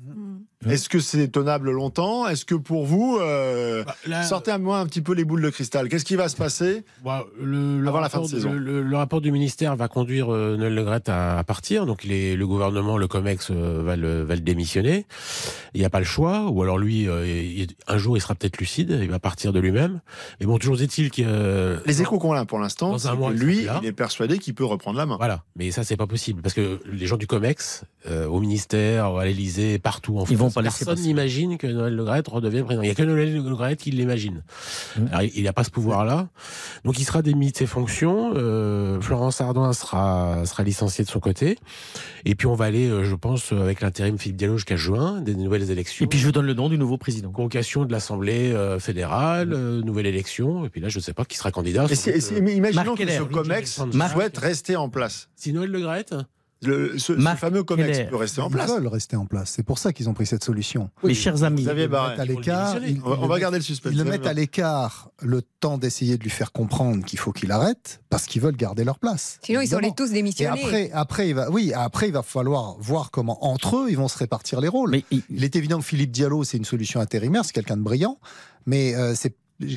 Mmh. Est-ce que c'est tenable longtemps? Est-ce que pour vous, euh, bah, là, sortez à moi un petit peu les boules de cristal Qu'est-ce qui va se passer bah, le, le avant rapport, la fin de saison? le, le, rapport du ministère va conduire euh, Noël Legrette à, à, partir. Donc les, le gouvernement, le COMEX euh, va, le, va le démissionner. Il n'y a pas le choix. Ou alors lui, euh, il, un jour, il sera peut-être lucide. Il va partir de lui-même. Mais bon, toujours est-il que... les échos qu'on a pour l'instant, lui, il est persuadé qu'il peut reprendre la main. Voilà. Mais ça, c'est pas possible. Parce que les gens du COMEX, au ministère, à l'Élysée, partout en ils France, vont pas personne n'imagine que Noël Le Graët redevienne président. Il n'y a que Noël Le Graët qui l'imagine. Mmh. Il n'a pas ce pouvoir-là. Donc il sera démis de ses fonctions. Euh, Florence Ardouin sera, sera licenciée de son côté. Et puis on va aller, euh, je pense, avec l'intérim Philippe Diallo jusqu'à juin, des nouvelles élections. Et puis je vous donne le nom du nouveau président. Convocation de l'Assemblée euh, fédérale, euh, nouvelle élection. Et puis là, je ne sais pas qui sera candidat. Et c'est, c'est, mais imaginons Marc que ce COMEX souhaite rester en place. Si Noël Le Graët le, ce, ce, fameux COMEX peut rester en place. Ils veulent rester en place. C'est pour ça qu'ils ont pris cette solution. Oui, Mes chers amis, ils le à l'écart. On va garder le suspense. Ils le mettent à l'écart le temps d'essayer de lui faire comprendre qu'il faut qu'il arrête parce qu'ils veulent garder leur place. Sinon, évidemment. ils sont tous démissionnés. Et après, après, il va, oui, après, il va falloir voir comment entre eux ils vont se répartir les rôles. Mais il, il est évident que Philippe Diallo, c'est une solution intérimaire, c'est quelqu'un de brillant, mais euh, c'est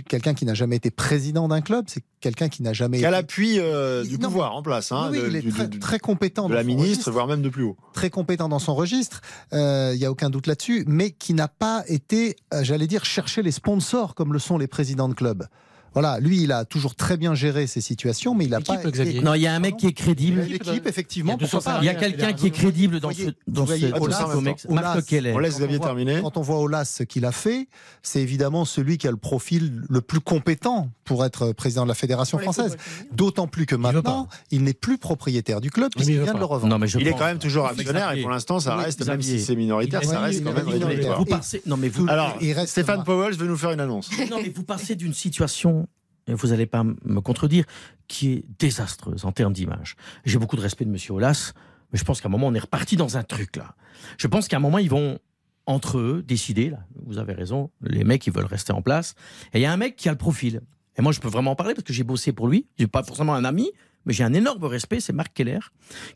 quelqu'un qui n'a jamais été président d'un club, c'est quelqu'un qui n'a jamais. Qui a l'appui euh, du non, pouvoir en place, hein, oui, de, il est du, très, du, très compétent. De la ministre, registre, voire même de plus haut. Très compétent dans son registre, il euh, n'y a aucun doute là-dessus, mais qui n'a pas été, euh, j'allais dire, chercher les sponsors comme le sont les présidents de clubs. Voilà, lui, il a toujours très bien géré ces situations, mais il n'a pas. Été... Non, il y a un mec qui est crédible. L'équipe, effectivement. Il y a, il y a quelqu'un qui est crédible dans ce, dans voyez, ce. On laisse Xavier quand terminer. Quand on voit Olas ce qu'il a fait, c'est évidemment celui qui a le profil le plus compétent pour être président de la fédération française. D'autant plus que maintenant, il n'est plus propriétaire du club puisqu'il vient de le revendre. Non, mais je il est quand même toujours actionnaire et pour l'instant, ça reste, même si c'est minoritaire, ça reste quand même minoritaire. Non mais vous. Alors, Stéphane Powell veut nous faire une annonce. Non, mais vous passez d'une situation vous n'allez pas me contredire, qui est désastreuse en termes d'image. J'ai beaucoup de respect de M. Olas, mais je pense qu'à un moment, on est reparti dans un truc là. Je pense qu'à un moment, ils vont, entre eux, décider, là, vous avez raison, les mecs, ils veulent rester en place. Et il y a un mec qui a le profil. Et moi, je peux vraiment en parler parce que j'ai bossé pour lui. Je pas forcément un ami, mais j'ai un énorme respect, c'est Marc Keller,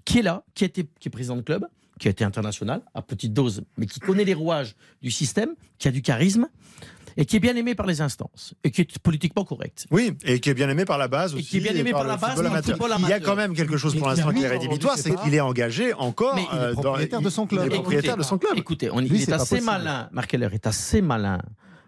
qui est là, qui, a qui est président de club, qui a été international, à petite dose, mais qui connaît les rouages du système, qui a du charisme et qui est bien aimé par les instances et qui est politiquement correct. Oui, et qui est bien aimé par la base aussi. qui est bien aimé par la base, football amateur. football Il y a amateur. quand même quelque chose pour l'instant qui est rédhibitoire, c'est qu'il est engagé encore. Euh, dans- propriétaire de son club. Il propriétaire de son club. Écoutez, on, Lui, il c'est est assez possible. malin, Marc Keller est assez malin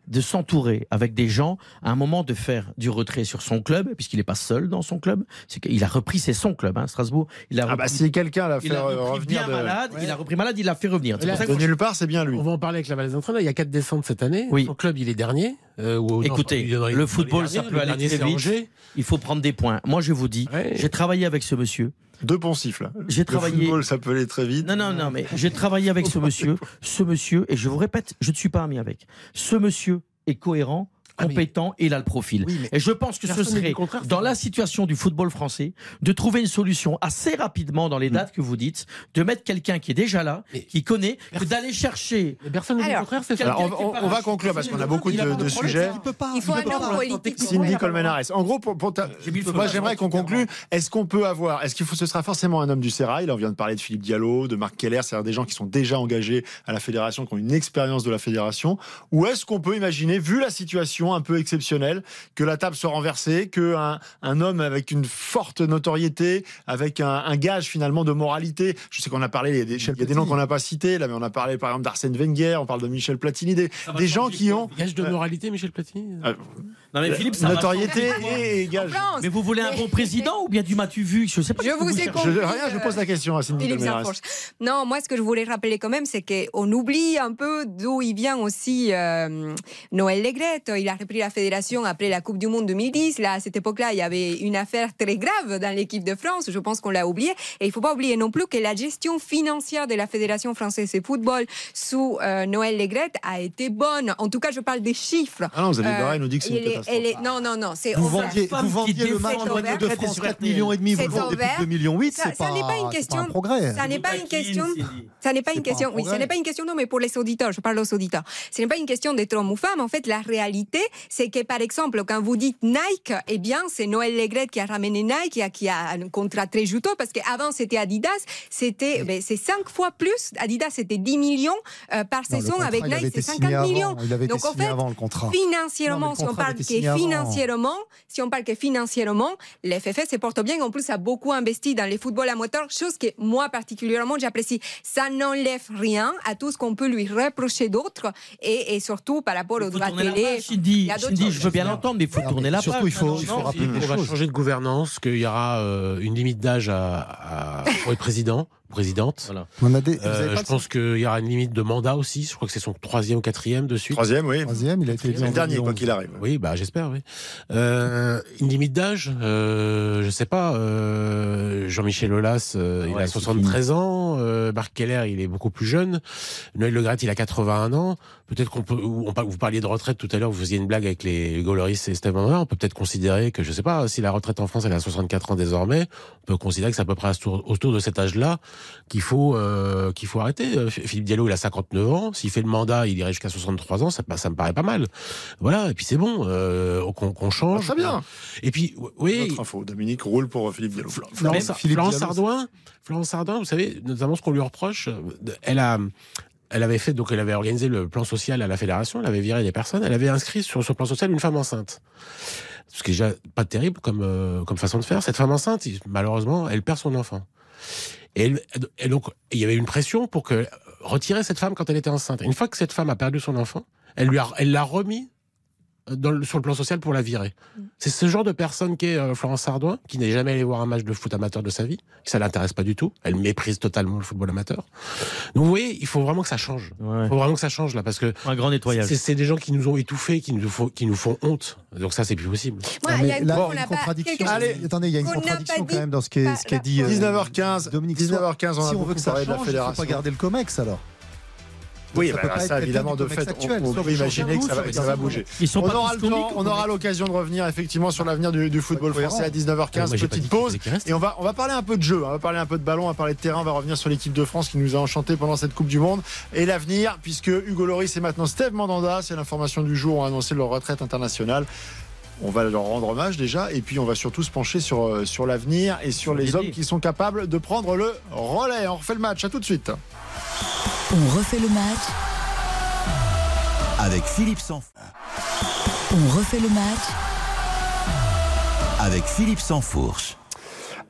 de s'entourer avec des gens à un moment de faire du retrait sur son club, puisqu'il n'est pas seul dans son club. C'est qu'il a repris, c'est son club, hein, Strasbourg. Il a Ah bah repris, si quelqu'un l'a fait il a repris revenir bien de, malade, il a repris malade, il l'a fait revenir. Là, pour ça de nulle part, c'est bien lui. On va en parler avec la valise d'entraîneur. Il y a quatre descentes cette année. Oui. Son club, il est dernier. Euh, ou- Écoutez, le football, ça peut Le aller très vite. Il faut prendre des points. Moi, je vous dis, Ouais. j'ai travaillé avec ce monsieur. Deux poncifs là. J'ai Le travaillé. football, ça peut aller très vite. Non, non, non, mais j'ai travaillé avec ce monsieur. Ce monsieur, et je vous répète, je ne suis pas ami avec. Ce monsieur est cohérent, compétent et il a le profil. Oui, mais- Et je pense que ce serait, dans la situation du football français, de trouver une solution assez rapidement dans les dates que vous dites, de mettre quelqu'un qui est déjà là, Mais- qui connaît, que d'aller chercher. Mais personne contraire. Alors, on, on- on va conclure parce qu'on a beaucoup de, de sujets. Il peut pas. Il faut peut un homme politique. techniquement. Cindy. Colmenares. En gros, pour, pour ta- moi j'aimerais qu'on conclue. Est-ce qu'on peut avoir, est-ce qu'il faut, ce sera forcément un homme du Sérail Là, on vient de parler de Philippe Diallo, de Marc Keller, c'est-à-dire des gens qui sont déjà engagés à la fédération, qui ont une expérience de la fédération. Ou est-ce qu'on peut imaginer, vu la situation un peu exceptionnelle, que la table soit renversée, que un, un homme avec une forte notoriété, avec un, un gage finalement de moralité. Je sais qu'on a parlé, il y a des, il y a des noms qu'on n'a pas cités là, mais on a parlé par exemple d'Arsène Wenger, on parle de Michel Platini, des, des gens qui ont Gage de moralité, Michel Platini euh, Non mais Philippe, ça notoriété et gage. Mais vous voulez un bon président ou bien du m'as-tu vu? Je sais pas. Je vous ai cherchez. Je, compris, rien, je euh, pose la question à Cindy. Non, moi, ce que je voulais rappeler quand même, c'est qu'on oublie un peu d'où il vient aussi euh, Noël Legrette. Il a repris la fédération après la Coupe du Monde 2010. Là, à cette époque-là, il y avait une affaire très grave dans l'équipe de France. Je pense qu'on l'a oublié. Et il ne faut pas oublier non plus que la gestion financière de la Fédération française de football sous euh, Noël Legrette a été bonne. En tout cas, je parle des chiffres. Ah non, vous allez Euh, nous dit que c'est une catastrophe. elle est- Non, non, non, c'est Vous vendiez, vous vendiez le match de Retraite France sur 4 RTL. millions et demi, vous le vendez plus ouvert. de 2 millions 8, Ça- c'est ça pas, n'est pas une question- un progrès. Ça n'est pas une question. Ça n'est pas une question. Oui, ça n'est pas une question. Non, mais pour les auditeurs, je parle aux auditeurs. Ce n'est pas une question d'être homme ou femme. En fait, la réalité, c'est que par exemple, quand vous dites Nike, eh bien, c'est Noël Legrette qui a ramené Nike, qui a, qui a un contrat très juteux parce qu'avant c'était Adidas, c'était, ben, c'est cinq fois plus. Adidas, c'était 10 millions euh, par Non, saison. contrat, Avec Nike, c'est signé 50 avant. millions. Il avait été Donc, en signé fait, avant le contrat. Financièrement, Non, si on parle que financièrement, si on parle que financièrement, l'FFF se porte bien. En plus, a beaucoup investi dans les footballs amateurs, chose que moi particulièrement j'apprécie. Ça n'enlève rien à tout ce qu'on peut lui reprocher d'autres et, et surtout par rapport tourner la télé. Cindy, choses. je veux bien l'entendre, mais il faut Non, tourner la surtout, page. il faut- Non, il faut rappeler on des va changer de gouvernance, qu'il y aura euh, une limite d'âge à, à- pour être président, présidente. Voilà. On a des, vous Euh, je pense qu'il y aura une limite de mandat aussi. Je crois que c'est son troisième ou quatrième de suite. Troisième, oui. troisième, il a été le dernier, quoi 2011. qu'il arrive. Oui, bah j'espère, oui. Euh, une limite d'âge, euh, je sais pas. euh, Jean-Michel Aulas, euh, il Ouais, a c'est 73 ans. Euh, Marc Keller, il est beaucoup plus jeune. Noël Le Graët, il a 81 ans. Peut-être qu'on peut. on vous parliez de retraite tout à l'heure. Vous faisiez une blague avec les Goloris et Stéphane Bernard. On peut peut-être considérer que, je sais pas, si la retraite en France elle est à 64 ans désormais, on peut considérer que c'est à peu près autour de cet âge-là qu'il faut euh, qu'il faut arrêter. Euh, Philippe Diallo, il a 59 ans. S'il fait le mandat, il irait jusqu'à 63 ans. Ça, ça me paraît pas mal. Voilà. Et puis c'est bon. Euh, qu'on qu'on change. Très bien. Et puis, oui. Notre info. Dominique roule pour Philippe Diallo. Florence, Philippe Florence Diallo, Sardouin, Florence Sardouin, vous savez, notamment ce qu'on lui reproche, euh, elle a, elle avait fait, donc elle avait organisé le plan social à la fédération, elle avait viré des personnes, elle avait inscrit sur ce plan social une femme enceinte. Ce qui est déjà pas terrible comme, euh, comme façon de faire. Cette femme enceinte, malheureusement, elle perd son enfant. Et, et donc, il y avait une pression pour que retirer cette femme quand elle était enceinte. Une fois que cette femme a perdu son enfant, elle lui a, elle l'a remis dans le- sur le plan social pour la virer. C'est ce genre de personne qu'est euh, Florence Sardouin, qui n'est jamais allé voir un match de foot amateur de sa vie, qui ça l'intéresse pas du tout. Elle méprise totalement le football amateur. Donc vous voyez, il faut vraiment que ça change. Ouais. Il faut vraiment que ça change là, parce que Un grand nettoyage. c'est des gens qui nous ont étouffés, qui nous font, qui nous font honte. Donc ça, c'est plus possible. Non, il y a là, on une contradiction. Allez, attendez, il y a une contradiction quand même dans ce qui est, dit- ce qui est pas- dit. euh, 19h15, Dominique 19h15, on a si on veut que ça parlé de la change, il ne faut fédération. pas garder le COMEX alors. Oui, Ça bah, ça évidemment de fait, on, peut imaginer que ça va, tous, que ça va bouger. Ils sont On aura, tous le temps, comiques, on aura l'occasion de revenir effectivement sur l'avenir du, du football français à cohérent. 19h15. Moi, j'ai pas Petite pause. Et on va, on va parler un peu de jeu, hein. on va parler un peu de ballon, on va parler de terrain, on va revenir sur l'équipe de France qui nous a enchanté pendant cette Coupe du Monde et l'avenir, puisque Hugo Loris et maintenant Steve Mandanda, c'est l'information du jour, ont annoncé leur retraite internationale. On va leur rendre hommage déjà, et puis on va surtout se pencher sur, euh, sur l'avenir et sur les hommes qui sont capables de prendre le relais. On refait le match, à tout de suite. On refait le match Avec Philippe Sanfon. On refait le match avec Philippe Sansfourche.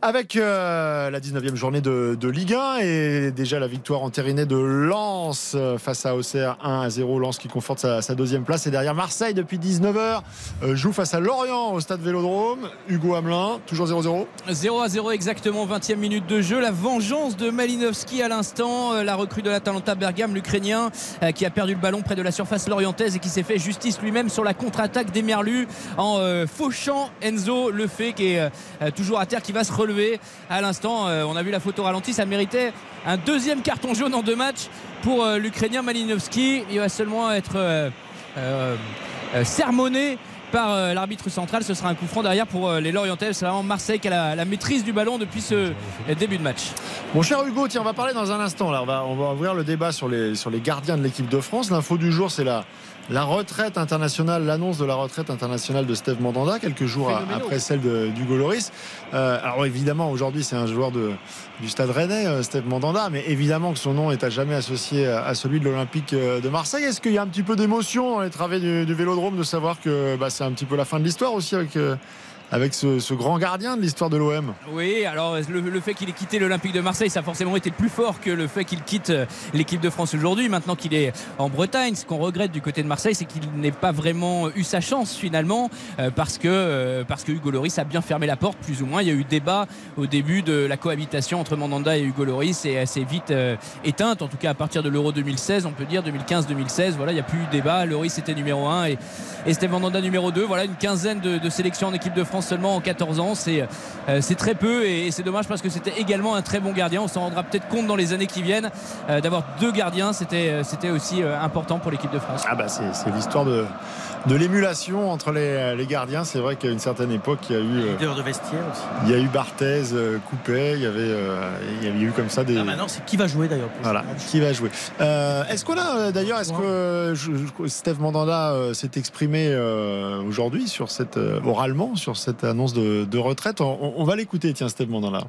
Avec euh, la 19e journée de, Ligue 1 et déjà la victoire entérinée de Lens euh, face à Auxerre 1 à 0. Lens qui conforte sa, sa deuxième place et derrière Marseille depuis 19h euh, joue face à Lorient au stade Vélodrome. Hugo Hamelin, toujours 0-0. 0 à 0 exactement, 20e minute de jeu. La vengeance de Malinowski à l'instant, la recrue de l'Atalanta Bergame, l'Ukrainien qui a perdu le ballon près de la surface lorientaise et qui s'est fait justice lui-même sur la contre-attaque des Merlus en fauchant Enzo Lefebvre qui est toujours à terre, qui va se relever à l'instant. on a vu la photo ralentie, ça méritait un deuxième carton jaune en deux matchs pour l'Ukrainien Malinowski. Il va seulement être euh, euh, sermonné par l'arbitre central. Ce sera un coup franc derrière pour les Lorientais. C'est vraiment Marseille qui a la, maîtrise du ballon depuis ce début de match. Mon cher Hugo, tiens, on va parler dans un instant. Là, on va, on va ouvrir le débat sur les, sur les gardiens de l'équipe de France. L'info du jour, c'est la, la retraite internationale, l'annonce de la retraite internationale de Steve Mandanda, quelques jours après celle d'Hugo Loris. Euh, alors évidemment, aujourd'hui, c'est un joueur de, du Stade Rennais, euh, Steve Mandanda, mais évidemment que son nom est à jamais associé à, celui de l'Olympique euh, de Marseille. Est-ce qu'il y a un petit peu d'émotion dans les travées du, du Vélodrome de savoir que bah, c'est un petit peu la fin de l'histoire aussi avec euh, avec ce, grand gardien de l'histoire de l'OM. Oui, alors le, fait qu'il ait quitté l'Olympique de Marseille, ça a forcément été plus fort que le fait qu'il quitte euh, l'équipe de France aujourd'hui. Maintenant qu'il est en Bretagne, ce qu'on regrette du côté de Marseille, c'est qu'il n'ait pas vraiment eu sa chance finalement, euh, parce que euh, parce que Hugo Loris a bien fermé la porte, plus ou moins. Il y a eu débat au début de la cohabitation entre Mandanda et Hugo Loris, et assez vite éteinte, en tout cas à partir de l'Euro 2016, on peut dire 2015-2016. Voilà, il n'y a plus eu débat. Loris était numéro 1 et, et Steve Mandanda numéro 2. Voilà, une quinzaine de sélections en équipe de France seulement en 14 ans. C'est euh, très peu et, c'est dommage parce que c'était également un très bon gardien. On s'en rendra peut-être compte dans les années qui viennent euh, d'avoir deux gardiens. C'était c'était aussi euh, important pour l'équipe de France. Ah bah c'est l'histoire de de l'émulation entre les, les gardiens. C'est vrai qu'à une certaine époque, il y a eu. Euh, leader de vestiaire aussi. Il y a eu Barthez, euh, Coupet, il y avait, euh, il y avait eu comme ça des. Ah maintenant, c'est qui va jouer d'ailleurs Voilà, qui va jouer. Euh, est-ce qu'on a d'ailleurs, est-ce que je, Steve Mandanda s'est exprimé aujourd'hui sur cette oralement sur cette annonce de, de retraite? On, on va l'écouter, tiens, Steve Mandanda.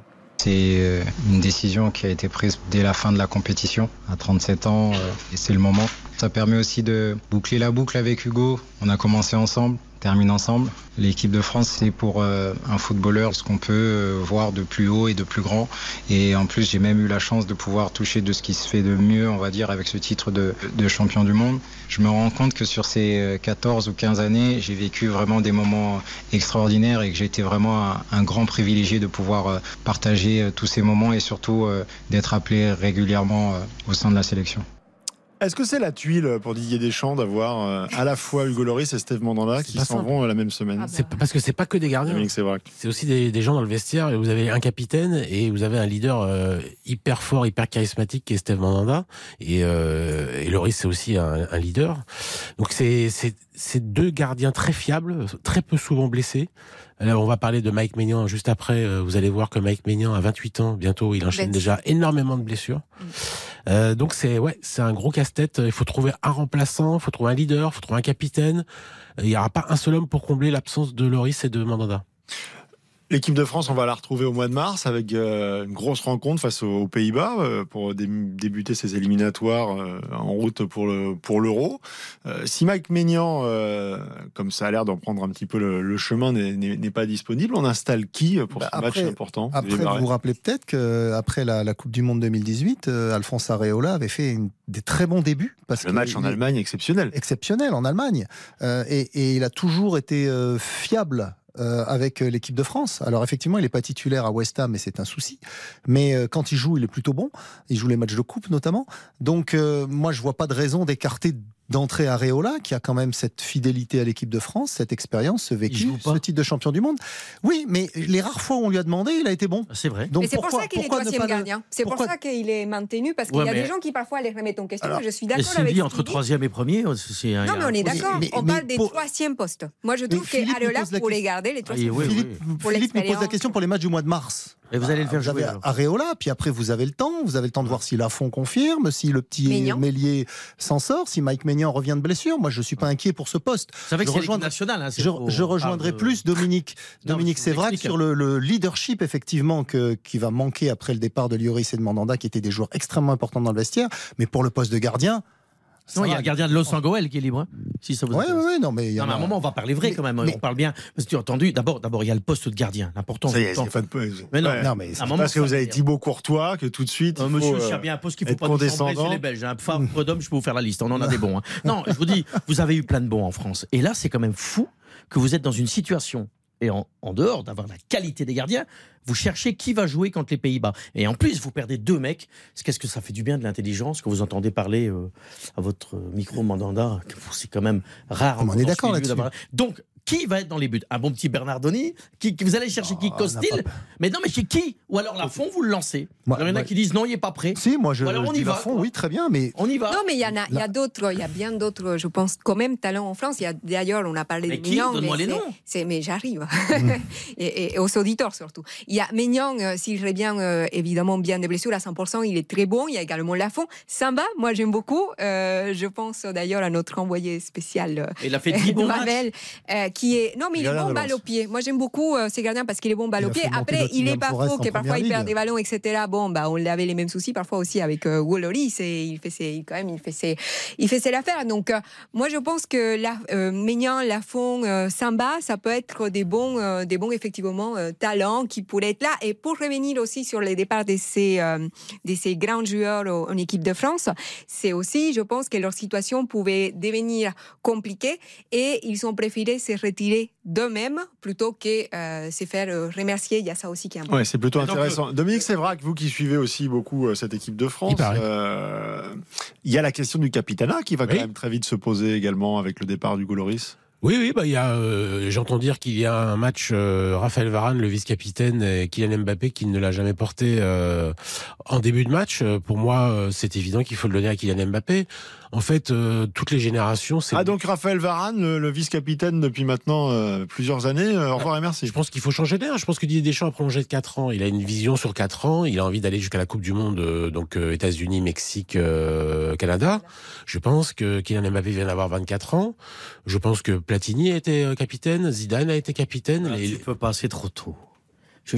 C'est une décision qui a été prise dès la fin de la compétition, à 37 ans, et c'est le moment. Ça permet aussi de boucler la boucle avec Hugo. On a commencé ensemble, termine ensemble. L'équipe de France, c'est pour euh, un footballeur ce qu'on peut euh, voir de plus haut et de plus grand. Et en plus, j'ai même eu la chance de pouvoir toucher de ce qui se fait de mieux, on va dire, avec ce titre de, champion du monde. Je me rends compte que sur ces 14 ou 15 années, j'ai vécu vraiment des moments extraordinaires et que j'ai été vraiment un, grand privilégié de pouvoir euh, partager tous ces moments et surtout d'être appelé régulièrement au sein de la sélection. Est-ce que c'est la tuile pour Didier Deschamps d'avoir euh, à la fois Hugo Loris et Steve Mandanda qui s'en vont la même semaine ah bah. C'est parce que c'est pas que des gardiens. C'est aussi des, des, gens dans le vestiaire. Vous avez un capitaine et vous avez un leader euh, hyper fort, hyper charismatique qui est Steve Mandanda. Et, euh, et Loris c'est aussi un, un, leader. Donc c'est c'est deux gardiens très fiables, très peu souvent blessés. Alors on va parler de Mike Maignan juste après. Vous allez voir que Mike Maignan a 28 ans bientôt. Il enchaîne déjà énormément de blessures. Mm. Euh, donc c'est ouais, c'est un gros casse-tête. Il faut trouver un remplaçant, il faut trouver un leader, il faut trouver un capitaine. Il n'y aura pas un seul homme pour combler l'absence de Loris et de Mandanda. L'équipe de France, on va la retrouver au mois de mars avec euh, une grosse rencontre face aux, Pays-Bas euh, pour dé débuter ses éliminatoires euh, en route pour le pour l'Euro. Euh, si Mike Maignan, euh, comme ça a l'air d'en prendre un petit peu le, le chemin, n'est pas disponible, on installe qui pour bah ce après, match important? Après, vous vous rappelez peut-être qu'après la, la, Coupe du Monde 2018, Alphonse Areola avait fait une, des très bons débuts. Parce le match en Allemagne exceptionnel. Exceptionnel en Allemagne. Et, et, il a toujours été fiable euh, avec l'équipe de France. Alors effectivement, il n'est pas titulaire à West Ham, et c'est un souci. Mais euh, quand il joue, il est plutôt bon. Il joue les matchs de coupe notamment. Donc euh, moi, je vois pas de raison d'écarter d'entrée à Réola, qui a quand même cette fidélité à l'équipe de France, cette expérience, ce vécu, ce titre de champion du monde. Oui, mais les rares fois où on lui a demandé, il a été bon. C'est vrai. Donc c'est pour ça qu'il est troisième gardien. C'est pour ça qu'il est maintenu, parce qu'il ouais, y a mais... des gens qui parfois les remettent en question. Alors, je suis d'accord avec dit entre troisième et premier, c'est Non, mais on est d'accord. On parle des troisième postes. Moi, je trouve qu'Areola, pour les garder, les troisième postes. Philippe me pose la question pour les matchs du mois de mars. Et vous allez le faire vous jouer. Avez Areola, puis après vous avez le temps, vous avez le temps de voir si Lafont confirme, si le petit Ménian. Mélier s'en sort, si Mike Maignan revient de blessure. Moi, je suis pas inquiet pour ce poste. C'est vrai que c'est rejoindrai... national. Hein, je, je, rejoindrai ah, plus Dominique, non, Dominique Sévrac sur le, le, leadership effectivement que, qui va manquer après le départ de Lloris et de Mandanda, qui étaient des joueurs extrêmement importants dans le vestiaire. Mais pour le poste de gardien. Non, il y a le gardien de Los Angeles qui est libre. si ça vous ouais, ouais, non, mais il y Non, mais à un moment, on va parler vrai Mais- quand même. mais- On parle bien. Parce que tu as entendu, d'abord, d'abord, il y a le poste de gardien. L'important, Ça y est, de pause. Mais non, Ouais. Non, mais à un c'est Parce que vous avez Thibaut Courtois, que tout de suite. Euh, il monsieur, s'il y a bien un poste qu'il faut pas nous condescendant. les Belges. Un Favre d'homme, je peux vous faire la liste. On en a des bons. hein. Non, je vous dis, vous avez eu plein de bons en France. Et là, c'est quand même fou que vous êtes dans une situation, et en, en dehors d'avoir la qualité des gardiens, vous cherchez qui va jouer contre les Pays-Bas. Et en plus, vous perdez deux mecs. Qu'est-ce que ça fait du bien de l'intelligence que vous entendez parler euh, à votre micro mandanda? C'est quand même rare. On dans est d'accord là-dessus. Donc, qui va être dans les buts? Un bon petit Bernardoni qui, qui- Vous allez chercher qui Oh, Costil on n'a pas- Mais non, mais chez qui? Ou alors Lafont, vous le lancez. Moi- alors il y en a moi- qui disent non, il n'est pas prêt. Si, moi je, Ou alors je on dis y va, Lafont, quoi. oui, très bien, mais On y va. Non, mais il y en a, il y a d'autres, il y a bien d'autres, je pense, quand même, talents en France. Il y a d'ailleurs, on a parlé Mais de qui? Mignon. Donne-moi mais les noms. c'est- mais j'arrive. et, et- et aux auditeurs surtout. Il y a Mignon, euh, s'il revient euh, évidemment bien des blessures à 100%, il est très bon. Il y a également Lafont. Samba, moi j'aime beaucoup. Euh, je pense d'ailleurs à notre envoyé spécial. euh, Il a fait 10 bons matchs. Qui est non mais il est Gardien bon balle au pied. Moi j'aime beaucoup euh, ces gardiens parce qu'il est bon balle Il au a pied. Après il est pas faux que parfois il perd des ballons etc. Bon bah on avait les mêmes soucis parfois aussi avec euh. C'est il fait ses quand même il fait ses il fait ses affaires. Donc euh, moi je pense que la, euh, Maignan, Lafont, euh, Samba ça peut être des bons euh, des bons effectivement talents qui pourraient être là. Et pour revenir aussi sur les départs de ces de ces grands joueurs en équipe de France, c'est aussi je pense que leur situation pouvait devenir compliquée et ils ont préféré se retirer d'eux-mêmes plutôt que euh, se faire euh, remercier. Il y a ça aussi qui est important. Ouais, c'est plutôt Et donc, intéressant. Dominique Sévrac, vous qui suivez aussi beaucoup euh, cette équipe de France, Il euh, y a la question du capitanat qui va quand même très vite se poser également avec le départ du Goloris. Oui, oui, bah il y a. euh, J'entends dire qu'il y a un match euh, Raphaël Varane, le vice-capitaine, et Kylian Mbappé qui ne l'a jamais porté euh, en début de match. Euh, Pour moi, euh, c'est évident qu'il faut le donner à Kylian Mbappé. En fait, euh, toutes les générations, c'est. Ah donc Raphaël Varane, le, le vice-capitaine depuis maintenant euh, plusieurs années. Euh, au revoir et merci. Je pense qu'il faut changer d'air. Je pense que Didier Deschamps a prolongé de 4 ans. Il a une vision sur 4 ans. Il a envie d'aller jusqu'à la Coupe du Monde, euh, donc euh, États-Unis, Mexique, euh, Canada. Je pense que Kylian Mbappé vient d'avoir 24 ans. Je pense que Platini a été capitaine, Zidane a été capitaine. Ah, Les- Tu peux pas, c'est trop tôt.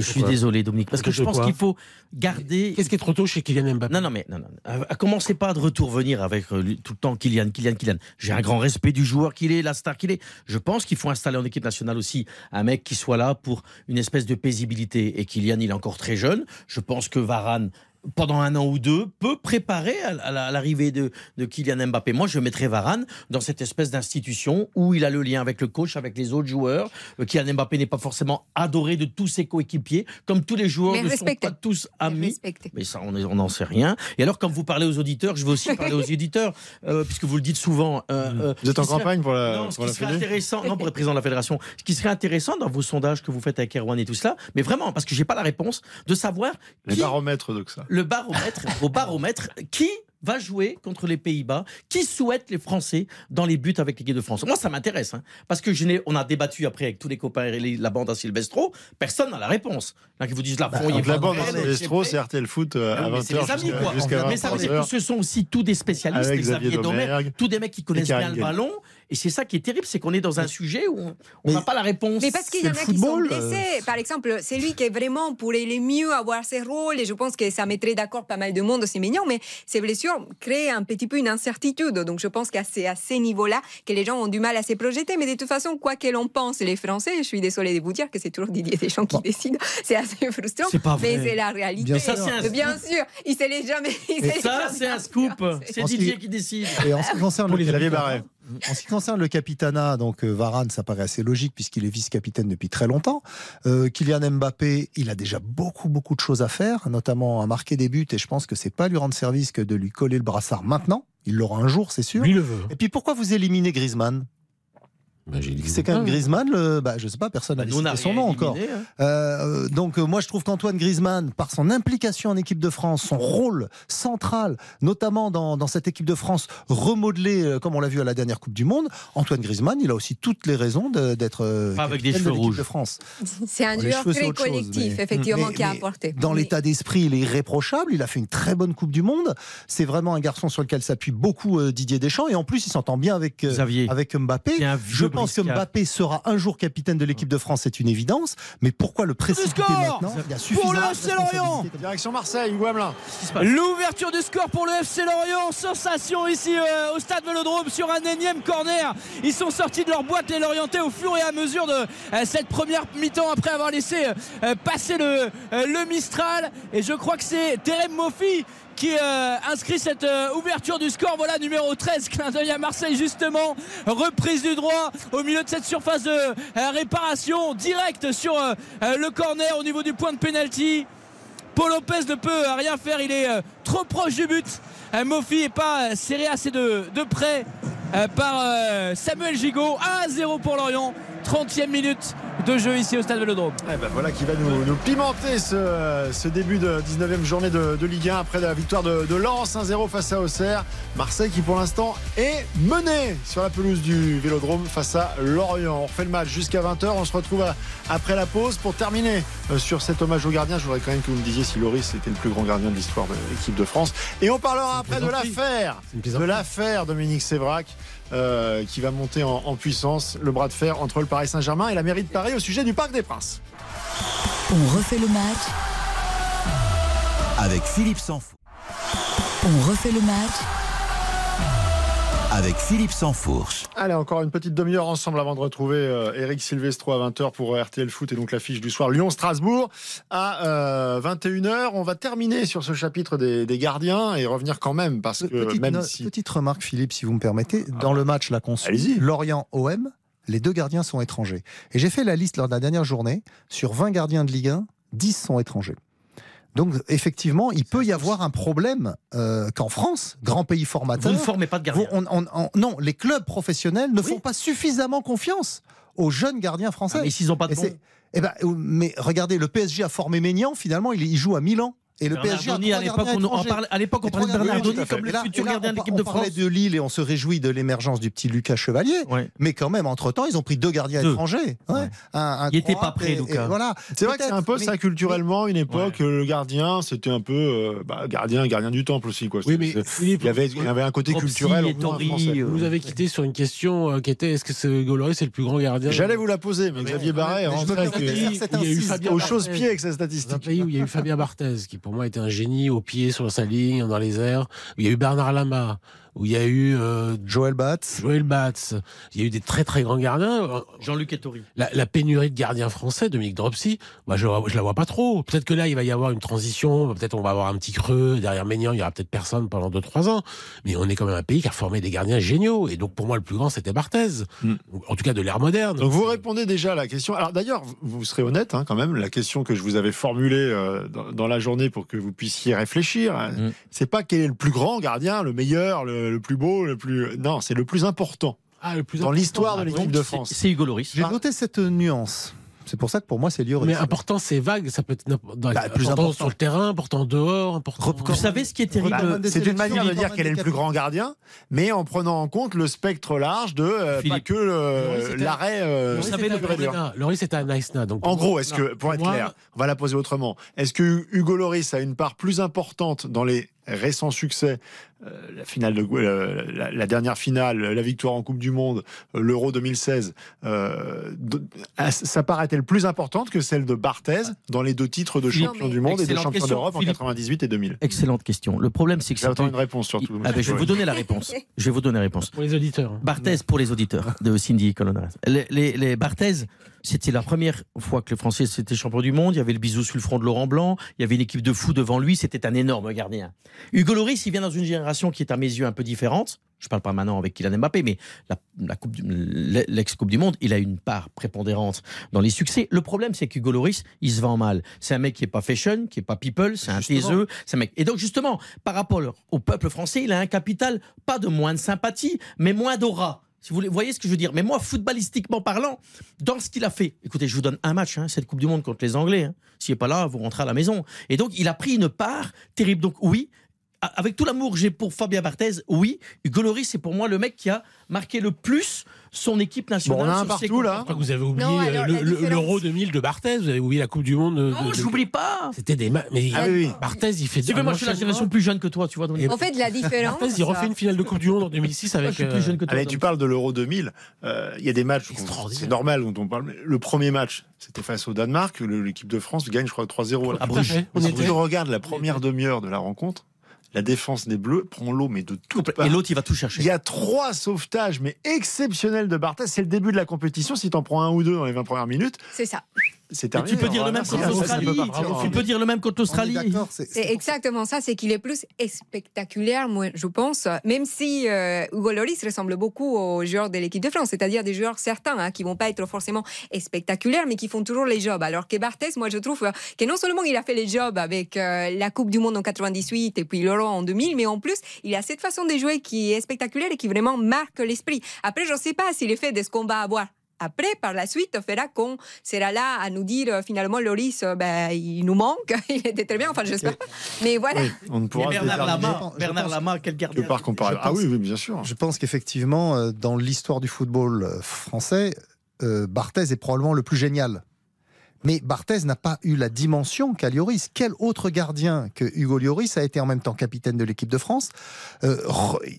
Je suis désolé, Dominique, parce que je pense qu'il faut garder. Qu'est-ce qui est trop tôt chez Kylian Mbappé? Non, non, mais non, non. Euh, Commencez pas de retourvenir avec euh, tout le temps Kylian, Kylian, Kylian. J'ai un grand respect du joueur qu'il est, la star qu'il est. Je pense qu'il faut installer en équipe nationale aussi un mec qui soit là pour une espèce de paisibilité. Et Kylian, il est encore très jeune. Je pense que Varane pendant un an ou deux, peut préparer à à la- à l'arrivée de, de Kylian Mbappé. Moi, je mettrais Varane dans cette espèce d'institution où il a le lien avec le coach, avec les autres joueurs. Euh, Kylian Mbappé n'est pas forcément adoré de tous ses coéquipiers, comme tous les joueurs Mais ne sont pas tous amis. Mais ça, on n'en sait rien. Et alors, quand vous parlez aux auditeurs, je veux aussi parler aux éditeurs, euh, puisque vous le dites souvent. euh, euh, Vous êtes en serait- campagne pour la, non, ce pour qui la serait Fédé intéressant, non, pour être président de la fédération, ce qui serait intéressant dans vos sondages que vous faites avec Erwan et tout cela, mais vraiment, parce que j'ai pas la réponse, de savoir Les qui, baromètres donc ça. Le baromètre, au baromètre, qui va jouer contre les Pays-Bas, qui souhaite les Français dans les buts avec l'équipe de France. Moi, ça m'intéresse, hein, parce que je n'ai, on a débattu après avec tous les copains et les- la bande à Silvestro, personne n'a la réponse. Là, qui vous disent la Bah, donc la bande à Silvestro, c'est RTL Foot euh, à Ah oui, mais 20h c'est les amis, quoi. jusqu'à Mais ça veut dire que 23h. ce sont aussi tous des spécialistes, Xavier Xavier Domergue, tous des mecs qui connaissent bien le ballon. Et c'est ça qui est terrible, c'est qu'on est dans un sujet où on- n'a pas la réponse. Mais parce qu'il y en a qui sont football, blessés. Par exemple, c'est lui qui est vraiment pourrait le mieux avoir ses rôles et je pense que ça mettrait d'accord pas mal de monde, c'est mignon, mais ces blessures créent un petit peu une incertitude. Donc je pense que c'est à ces niveaux-là que les gens ont du mal à se projeter. Mais de toute façon, quoi que l'on pense, les Français, je suis désolée de vous dire que c'est toujours Didier Deschamps qui décide. C'est assez frustrant. C'est pas vrai. Mais c'est la réalité. Bien sûr. Ça, un Bien sûr, il se l'est jamais. il Ça, c'est un scoop. C'est Didier qui- décide. Et en ce qui concerne Pour le En ce qui concerne le capitanat, donc euh, Varane, ça paraît assez logique puisqu'il est vice-capitaine depuis très longtemps. Euh, Kylian Mbappé, il a déjà beaucoup beaucoup de choses à faire, notamment à marquer des buts. Et je pense que c'est pas lui rendre service que de lui coller le brassard maintenant. Il l'aura un jour, c'est sûr. Lui le veut. Et puis pourquoi vous éliminez Griezmann? Bah, j'ai dit- C'est quand même Griezmann, le, bah, je sais pas, personne n'a n'a cité son nom encore. hein. Euh, donc euh, moi je trouve qu'Antoine Griezmann, par son implication en équipe de France, son rôle central, notamment dans, dans cette équipe de France remodelée, euh, comme on l'a vu à la dernière Coupe du Monde, Antoine Griezmann, il a aussi toutes les raisons de- d'être euh, Pas avec des de cheveux l'équipe rouges. de France. C'est un Les joueur cheveux, c'est très chose, collectif, mais- effectivement, mais- qui a apporté. Dans l'état d'esprit, il est irréprochable. Il a fait une très bonne Coupe du Monde. C'est vraiment un garçon sur lequel s'appuie beaucoup euh, Didier Deschamps. Et en plus, il s'entend bien avec, euh, Xavier. avec Mbappé. C'est un vieux pense que Mbappé sera un jour capitaine de l'équipe de France, c'est une évidence. Mais pourquoi le précipiter score maintenant Il y a Pour le FC Lorient. Direction Marseille, Hugo Hamelin. L'ouverture du score pour le FC Lorient. Sensation ici euh, au stade Vélodrome sur un énième corner. Ils sont sortis de leur boîte, les Lorientais, au fur et à mesure de euh, cette première mi-temps après avoir laissé euh, passer le, euh, le Mistral. Et je crois que c'est Terem Mofi qui euh, inscrit cette euh, ouverture du score. Voilà, numéro 13, clin d'œil à Marseille, justement. Reprise du droit au milieu de cette surface de euh, réparation, direct sur le corner au niveau du point de pénalty. Paul Lopez ne peut rien faire, il est trop proche du but. Mofi n'est pas serré assez de, près par Samuel Gigot. 1-0 pour Lorient. 30e minute de jeu ici au stade Vélodrome. Eh ben voilà qui va nous, nous pimenter ce, ce début de 19e journée de, de Ligue 1 après la victoire de, de Lens 1-0 face à Auxerre. Marseille qui pour l'instant est mené sur la pelouse du Vélodrome face à Lorient. On refait le match jusqu'à 20h. On se retrouve à- après la pause pour terminer euh, sur cet hommage au gardien. Je voudrais quand même que vous me disiez si Loris était le plus grand gardien de l'histoire de l'équipe de France. Et on parlera après de l'affaire C'est une de l'affaire Dominique Sévrac euh, qui va monter en, en puissance le bras de fer entre le Paris Saint-Germain et la mairie de Paris au sujet du Parc des Princes. On refait le match. Avec Philippe Sansfourche. On refait le match. Avec Philippe Sansfourche. Allez, encore une petite demi-heure ensemble avant de retrouver euh, Eric Silvestro à 20h pour euh, RTL Foot et donc l'affiche du soir Lyon-Strasbourg à euh, 21h. On va terminer sur ce chapitre des, des gardiens et revenir quand même parce que Petite, même no- si. petite remarque, Philippe, si vous me permettez. Dans le match suit, Allez-y. Lorient-OM, les deux gardiens sont étrangers. Et j'ai fait la liste lors de la dernière journée. Sur 20 gardiens de Ligue 1, 10 sont étrangers. Donc, effectivement, il peut y avoir un problème euh, qu'en France, grand pays Vous formateur, ne formez pas de gardien. vous- on- on- on- non, les clubs professionnels ne Oui. font pas suffisamment confiance aux jeunes gardiens français. Ah, mais s'ils n'ont pas de Et bon. eh ben, mais regardez, le PSG a formé Maignan, finalement, il, il joue à Milan. Et le PSG a à l'époque, on, parlait, à l'époque, on Et parlait de Bernardoni étrangers. comme le futur gardien de l'équipe de On parlait France. de Lille et on se réjouit de l'émergence du petit Lucas Chevalier. Ouais. Mais quand même, entre-temps, ils ont pris deux gardiens Deux. étrangers. Ouais. Ouais. Un, un Il était Croate pas prêt, et- Lucas. et Voilà. C'est vrai que c'est un peu ça culturellement, une époque, le gardien, c'était un peu euh, bah, gardien, gardien du temple aussi. Quoi. Oui, mais Philippe, il y, avait, il y avait un côté culturel. euh, vous avez quitté sur une question euh, qui était est-ce que ce Goloris c'est le plus grand gardien J'allais vous la poser, mais Xavier Barret est rentré avec, il y a eu incise. Fabien au Barthez. chausse-pied avec sa un statistique. pays où il y a eu Fabien Barthez, qui pour moi était un génie au pied, sur sa ligne, dans les airs. Il y a eu Bernard Lama, où il y a eu euh, Joël Batz. Joël Batz. Il y a eu des très très grands gardiens. Jean-Luc Ettori. La, la pénurie de gardiens français, Dominique Dropsy, moi je, je la vois pas trop. Peut-être que là il va y avoir une transition, peut-être on va avoir un petit creux derrière Ménian, il y aura peut-être personne pendant 2-3 ans. Mais on est quand même un pays qui a formé des gardiens géniaux. Et donc pour moi le plus grand c'était Barthez. Mm. En tout cas de l'ère moderne. Donc vous répondez déjà à la question. Alors d'ailleurs, vous- vous serez honnête hein, quand même. La question que je vous avais formulée euh, dans, dans la journée pour que vous puissiez réfléchir, hein, Mm. c'est pas quel est le plus grand gardien, le meilleur, le, le plus beau, le plus. Non, c'est le plus important Ah, le plus dans l'histoire de Ah, l'équipe de C'est- France. C'est Hugo Loris. J'ai noté cette nuance. C'est pour ça que pour moi, c'est Lloris. Mais important, c'est vague. Ça peut être dans- Bah, plus important important. sur le terrain, important dehors, important. Vous savez ce qui est terrible Bah, c'est une manière de dire recommande quel est le plus grand gardien, mais en prenant en compte le spectre large de euh, pas que l'arrêt. euh, Loris savez, était le à pur et dur. Naïsna. Loris était à Naïsna. Donc En gros, est-ce que, pour être moi, clair, on va la poser autrement. Est-ce que Hugo Loris a une part plus importante dans les récents succès, euh, la finale de, euh, la, la dernière finale, la victoire en Coupe du Monde, euh, l'Euro 2016, euh, de- ah, sa part est-elle plus importante que celle de Barthez dans les deux titres de Philippe, champion du monde et de champion d'Europe en Philippe. 98 et 2000 Excellente question. Le problème, c'est que J'attends une réponse surtout. Ah ben, je vais vous donner la réponse. Je vais vous donner la réponse. Pour les auditeurs. Barthez pour les auditeurs de Cindy Colonel. Les, les, les Barthez, c'était la première fois que le Français était champion du monde. Il y avait le bisou sur le front de Laurent Blanc. Il y avait une équipe de fous devant lui. C'était un énorme gardien. Hugo Loris, il vient dans une génération qui est à mes yeux un peu différente. Je parle pas maintenant avec Kylian Mbappé, mais la, la coupe du- l'ex-coupe du monde, il a une part prépondérante dans les succès. Le problème, c'est qu'Hugo Loris, il se vend mal. C'est un mec qui est pas fashion, qui est pas people, c'est un taiseux, c'est un mec. Et donc, justement, par rapport au peuple français, il a un capital, pas de moins de sympathie, mais moins d'aura. Si vous voyez ce que je veux dire. Mais moi, footballistiquement parlant, dans ce qu'il a fait, écoutez, je vous donne un match, hein, cette Coupe du Monde contre les Anglais. hein. S'il n'est pas là, vous rentrez à la maison. Et donc, il a pris une part terrible. Donc, oui, avec tout l'amour que j'ai pour Fabien Barthez, oui, Hugo Lloris, c'est pour moi le mec qui a marqué le plus son équipe nationale. Bon, on a un partout, là. Vous avez oublié euh, alors, le- la le- différence- l'Euro 2000 de Barthez, vous avez oublié la Coupe du Monde. de- Non, de- je n'oublie pas. C'était des ma- mais Ah oui. Barthez, il fait. Tu veux, moi, je suis la génération plus jeune que toi, tu vois. Dominique. En fait, la différence. Barthez, il refait une finale de Coupe du Monde en 2006 Moi, avec. je suis plus euh, jeune que toi. Allez, tu parles de l'Euro 2000. euh, Il y a des matchs, c'est normal dont on parle. Le premier match, c'était face au Danemark. L'équipe de France gagne, je crois, 3-0 à la. Bruges. On Si était- tu regardes la première demi-heure de la rencontre, la défense des Bleus prend l'eau, mais de toutes Et l'autre, il va tout chercher. Il y a trois sauvetages, mais exceptionnels de Barthez. C'est le début de la compétition. Si t'en prends un ou deux dans les 20 premières minutes, C'est ça. C'est tu peux dire le même contre l'Australie. Tu peux dire le même contre l'Australie. c'est- exactement ça, c'est qu'il est plus spectaculaire, moi, je pense, même si euh, Hugo Lloris ressemble beaucoup aux joueurs de l'équipe de France, c'est-à-dire des joueurs certains hein, qui vont pas être forcément spectaculaires, mais qui font toujours les jobs. Alors que Barthez, moi, je trouve que non seulement il a fait les jobs avec euh, la Coupe du Monde en 98 et puis l'Euro en 2000, mais en plus, il a cette façon de jouer qui est spectaculaire et qui vraiment marque l'esprit. Après, je ne sais pas si l'effet de ce qu'on va avoir après, par la suite, fera qu'on sera là à nous dire euh, finalement Loris, euh, ben, il nous manque, il était très bien, enfin j'espère. Mais voilà. Oui, on ne Et pourra Bernard Lama, Bernard Lama, quel que gardien. par comparaison. Je Ah oui, oui, bien sûr. Je pense qu'effectivement, euh, dans l'histoire du football français, euh, Barthez est probablement le plus génial. Mais Barthez n'a pas eu la dimension qu'a Lloris. Quel autre gardien que Hugo Lloris a été en même temps capitaine de l'équipe de France Euh,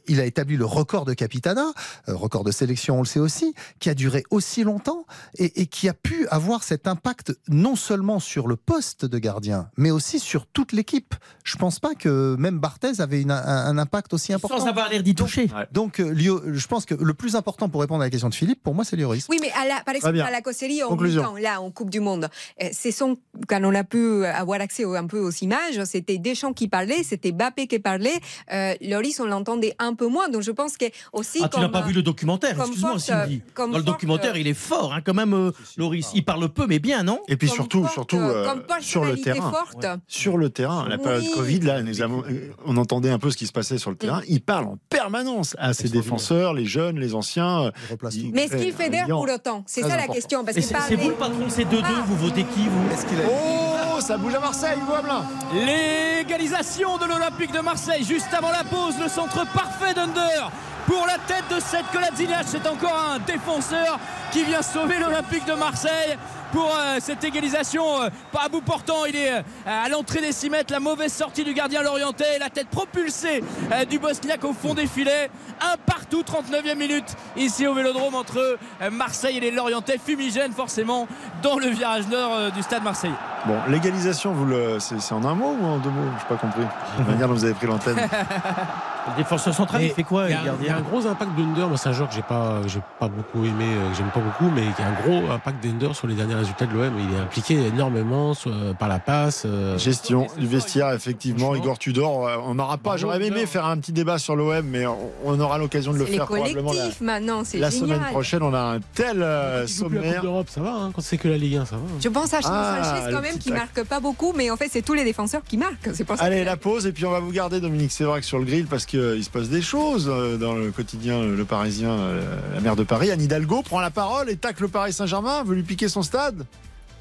Il a établi le record de capitana, euh, record de sélection, on le sait aussi, qui a duré aussi longtemps et, et qui a pu avoir cet impact non seulement sur le poste de gardien, mais aussi sur toute l'équipe. Je pense pas que même Barthez avait une- un, un impact aussi important. Sans avoir l'air d'y toucher. Donc, euh, Lio- je pense que le plus important pour répondre à la question de Philippe, pour moi, c'est Lloris. Oui, mais à la, par exemple, à la Cosserie, en là, en Coupe du Monde, euh, c'est son, quand on a pu avoir accès un peu aux images, c'était Deschamps qui parlait, c'était Bappé qui parlait. Euh, Loris, on l'entendait un peu moins. Donc, je pense que aussi. Ah, tu n'as pas vu le documentaire, excuse-moi, Cindy. Dans le documentaire, il est fort, hein, quand même, euh, Loris. Il parle peu, mais bien, non? Et puis comme surtout, forte, surtout euh, comme sur le terrain. forte. Sur le terrain, la période Oui. Covid, là, nous avons, euh, on entendait un peu ce qui se passait sur le terrain. Il parle en permanence à ses défenseurs, les jeunes, les anciens. Il. Mais est-ce qu'il fédère pour autant C'est ça la question. Parce Et que c'est vous le patron de ces 2-2, Ah. vous votez qui, vous? Est-ce qu'il a- Oh, ça bouge à Marseille, Boismelin L'égalisation de l'Olympique de Marseille juste avant la pause, le centre parfait d'Under pour la tête de cette Kolasinac. C'est encore un défenseur qui vient sauver l'Olympique de Marseille pour euh, cette égalisation. euh, pas à bout portant, il est euh, à l'entrée des 6 mètres. La mauvaise sortie du gardien lorientais, la tête propulsée du Bosniaque au fond des filets. Un partout, 39e minute ici au Vélodrome entre Marseille et les Lorientais. Fumigène forcément dans le virage nord du stade Marseille. Bon, l'égalisation, vous le, c'est, en un mot ou en deux mots? Je n'ai pas compris. La manière dont vous avez pris l'antenne. Le défenseur central, il fait quoi, Il y, a, il y un gros impact d'Under. Moi, c'est un joueur que j'ai pas, que j'ai pas beaucoup aimé, euh, que j'aime pas beaucoup, mais qui a un gros impact d'Under sur les derniers résultats de l'OM. Il est impliqué énormément sur- par la passe. euh, Gestion du vestiaire, effectivement. Igor Tudor, euh, on n'aura pas. J'aurais aimé faire un petit débat sur l'OM, mais on, on aura l'occasion de le faire probablement la, maintenant, c'est la semaine prochaine. On a un tel euh, sommaire. d'Europe, ça va. hein, quand c'est que la Ligue 1, ça va. hein. Je pense à Ah, Sanchez quand même qui tac. marque pas beaucoup, mais en fait c'est tous les défenseurs qui marquent. C'est pour ça Allez, que- la pause, et puis on va vous garder, Dominique Sévrac, sur le grill, parce qu'il se passe des choses euh, dans le quotidien euh, Le Parisien, euh, la maire de Paris. Anne Hidalgo prend la parole et tacle le Paris Saint-Germain, veut lui piquer son stade,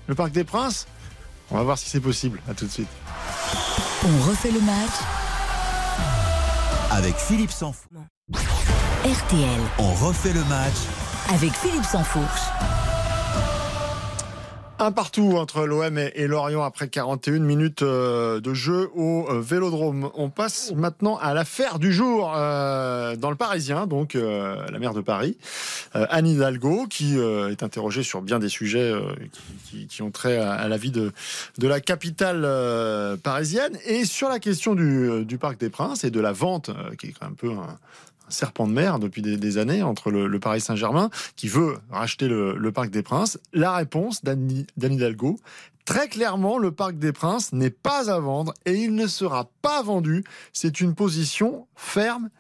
le Parc des Princes? On va voir si c'est possible. À tout de suite. On refait le match Avec Philippe Sansfourche. RTL On refait le match avec Philippe Sansfourche. Un partout entre l'OM et, Lorient après 41 minutes euh, de jeu au euh, Vélodrome. On passe maintenant à l'affaire du jour euh, dans le Parisien, donc la maire de Paris, Anne Hidalgo, qui est interrogée sur bien des sujets qui, ont trait à, la vie de, la capitale parisienne et sur la question du, du Parc des Princes et de la vente, qui est un peu un serpent de mer depuis des, années entre le, Paris Saint-Germain qui veut racheter le, Parc des Princes. La réponse d'Anne Hidalgo, très clairement, le Parc des Princes n'est pas à vendre et il ne sera pas vendu. C'est une position ferme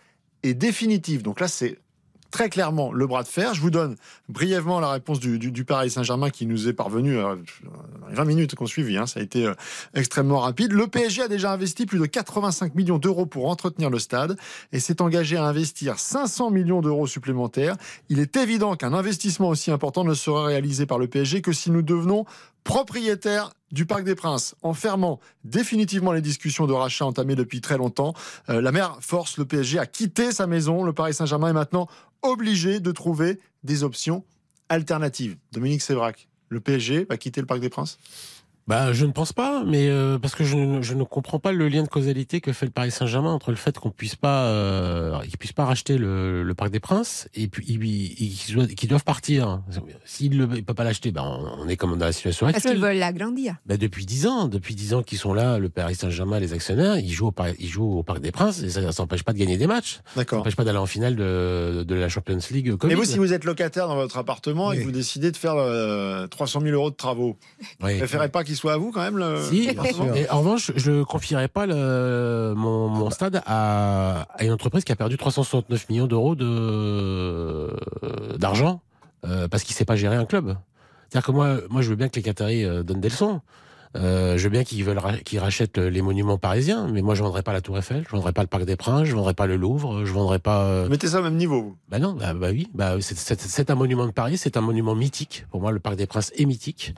et définitive. Donc là, c'est très clairement le bras de fer. Je vous donne brièvement la réponse du, Paris Saint-Germain qui nous est parvenue euh, dans les 20 minutes qu'on suivit. hein. Ça a été euh, extrêmement rapide. Le PSG a déjà investi plus de 85 millions d'euros pour entretenir le stade et s'est engagé à investir 500 millions d'euros supplémentaires. Il est évident qu'un investissement aussi important ne sera réalisé par le PSG que si nous devenons propriétaire du Parc des Princes, en fermant définitivement les discussions de rachat entamées depuis très longtemps. Euh, la maire force le PSG à quitter sa maison. Le Paris Saint-Germain est maintenant obligé de trouver des options alternatives. Dominique Sévrac, le PSG va quitter le Parc des Princes? Bah, je ne pense pas, mais euh, parce que je, ne- je ne comprends pas le lien de causalité que fait le Paris Saint-Germain entre le fait qu'on puisse pas, euh, qu'ils puissent pas racheter le, le Parc des Princes et puis ils- ils- qu'ils doivent, qu'ils doivent partir. S'ils ne peuvent pas l'acheter, ben on est comme dans la situation Parce actuelle. qu'ils veulent l'agrandir. Ben, depuis dix ans, depuis dix ans qu'ils sont là, le Paris Saint-Germain, les actionnaires, ils jouent au, Paris- ils jouent au Parc des Princes et ça ne s'empêche pas de gagner des matchs. Ça D'accord. n'empêche pas d'aller en finale de, de la Champions League. Mais vous, si vous êtes locataire dans votre appartement et que vous décidez de faire euh, 300 000 euros de travaux, Oui. vous préférez pas qu'il soit à vous quand même le... Si, et en revanche, je ne confierai pas le, mon, mon stade à, à une entreprise qui a perdu 369 millions d'euros de d'argent euh, parce qu'il sait pas gérer un club. C'est-à-dire que moi, moi, je veux bien que les Qataris euh, donnent des leçons. Euh, je veux bien qu'ils veulent ra- qu'ils rachètent les monuments parisiens, mais moi je vendrai pas la Tour Eiffel, je vendrai pas le Parc des Princes, je vendrai pas le Louvre, je vendrai pas. euh, Mettez ça au même niveau, vous. bah non, bah, bah oui, bah c'est- un monument de Paris, c'est un monument mythique. Pour moi, le Parc des Princes est mythique,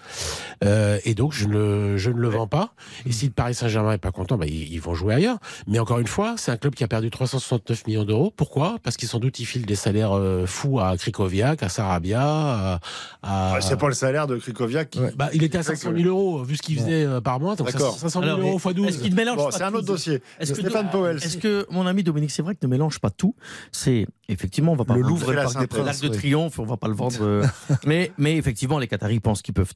Euh, et donc je ne le, je ne le vends pas. Et si le Paris Saint-Germain est pas content, bah, ils, ils vont jouer ailleurs. Mais encore une fois, c'est un club qui a perdu 369 millions d'euros. Pourquoi? Parce qu'ils sans doute ils filent des salaires euh, fous à Krikoviak, à Sarabia, à. c'est pas le salaire de Krikoviak qui... Bah, il était à 500 000 euros vu ce qu'il faisait euh, par mois, donc D'accord. 500 000 Alors, euros x 12. Est-ce qu'il ne mélange Bon, pas c'est un tout autre dossier. Est-ce que, Stéphane Powell. est-ce que mon ami Dominique Sévrac ne mélange pas tout C'est effectivement, on va pas Le vendre Louvre et le la Parc de. Triomphe, on va pas le vendre. euh, mais, mais effectivement, les Qataris pensent qu'ils peuvent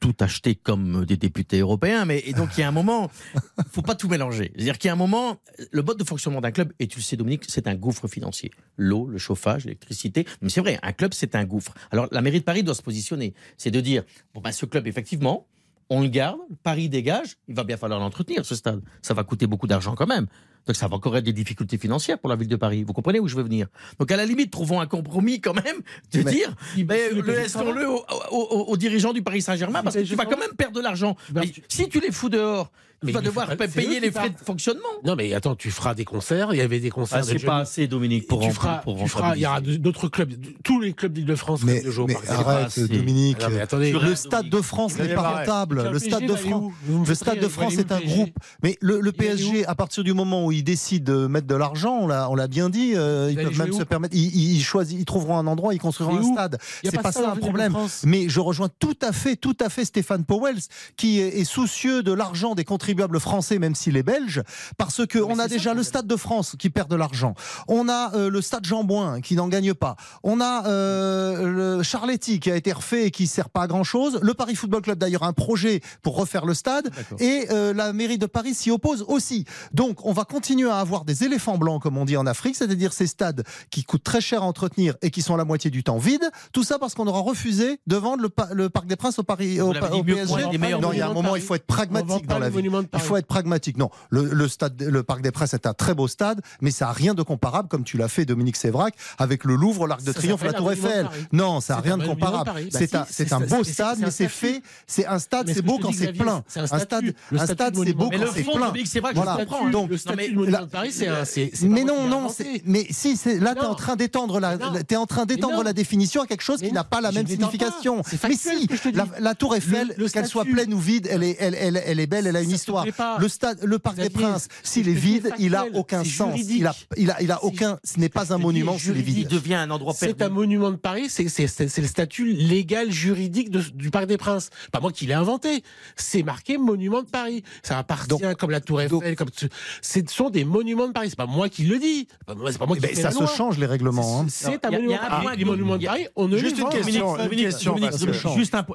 tout acheter comme des députés européens. Mais et donc il y a un moment, il faut pas tout mélanger. C'est-à-dire qu'il y a un moment, le mode de fonctionnement d'un club, et tu le sais Dominique, c'est un gouffre financier. L'eau, le chauffage, l'électricité. Mais c'est vrai, un club c'est un gouffre. Alors la mairie de Paris doit se positionner, c'est de dire bon ben ce club effectivement. On le garde, Paris dégage, il va bien falloir l'entretenir, ce stade. Ça va coûter beaucoup d'argent quand même. Donc ça va encore être des difficultés financières pour la ville de Paris. Vous comprenez où je veux venir? Donc à la limite, trouvons un compromis quand même de Mais- dire, mais le le laissons-le aux, aux- aux- aux dirigeants du Paris Saint-Germain parce que tu vas quand même perdre de l'argent. Ben, tu- Si tu les fous dehors, tu vas devoir pas- payer les frais de fonctionnement. Non, mais attends, tu feras des concerts. Il y avait des concerts. Ah, c'est pas assez, Dominique, pour tu feras, pour tu feras, il y aura d'autres clubs, tous les clubs d'Île-de-France Mais, de mais arrête. Dominique. Non, mais attendez, Le Stade de France n'est pas rentable. Le Stade de France. Le Stade de France est un groupe. Mais le, PSG, à partir du moment où il décide de mettre de l'argent, on l'a, on l'a bien dit, euh, ils peuvent même se permettre. Ils, ils- ils choisissent, ils trouveront un endroit, ils construiront un stade. C'est pas ça ça un problème. Mais je rejoins tout à fait, tout à fait Stéphane Powell, qui est, est soucieux de l'argent des contribuables français, même s'il est belge, parce que on c'est a déjà le. Stade de France qui perd de l'argent. On a euh, le Stade Jean Bouin qui n'en gagne pas. On a euh, le Charletti qui a été refait et qui sert pas à grand chose. Le Paris Football Club d'ailleurs a un projet pour refaire le stade et euh, la mairie de Paris s'y oppose aussi. Donc on va continuer à avoir des éléphants blancs comme on dit en Afrique, c'est-à-dire ces stades qui coûtent très cher à entretenir et qui sont la moitié du temps vides. Tout ça parce qu'on aura refusé de vendre le, pa- le Parc des Princes au Paris au, Pa- au PSG. Non, il y a un moment il faut être pragmatique dans la vie. Il faut être pragmatique. Non, le, le stade, le Parc des Princes est un très beau stade, mais ça a rien de comparable, comme tu l'as fait, Dominique Sévrac, avec le Louvre, l'Arc de Triomphe, la Tour Eiffel. Non, ça n'a rien de comparable. Bah C'est si, un, beau stade, mais c'est fait. C'est un stade, c'est beau quand c'est plein. c'est un stade, c'est beau quand c'est plein. Voilà. Donc, le de monument la- de Paris, c'est un. c'est- c'est mais non, non, c'est- mais si, c'est là, tu es en train d'étendre la, t'es en train d'étendre la définition à quelque chose Mais qui n'a pas la même signification. C'est Mais si, la, la Tour Eiffel, Le- le qu'elle soit pleine ou vide, elle est, elle, elle, elle est belle, elle a une Ça histoire. Le stade, le Parc des Princes, c'est s'il est vide, il a aucun C'est sens. Il a, il a, il a C'est- aucun. Ce n'est pas un monument s'il est. Il vide. devient un endroit C'est un perdu. monument de Paris, c'est c'est- c'est- c'est le statut légal juridique de- du Parc des Princes. Pas moi qui l'ai inventé. C'est marqué monument de Paris. Ça appartient Donc- comme la Tour Eiffel, comme ce ce sont des monuments de Paris. C'est pas moi qui le dis. C'est pas moi, moi qui Ben, ça se change les règlements. hein. C'est un monument de Paris. point Les monuments de il y a- Paris, on ne Juste une question.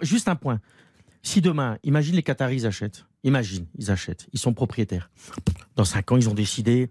Juste, un, point. Si demain, imagine les Qataris ils achètent. Imagine, ils achètent. Ils sont propriétaires. Dans 5 ans, ils ont décidé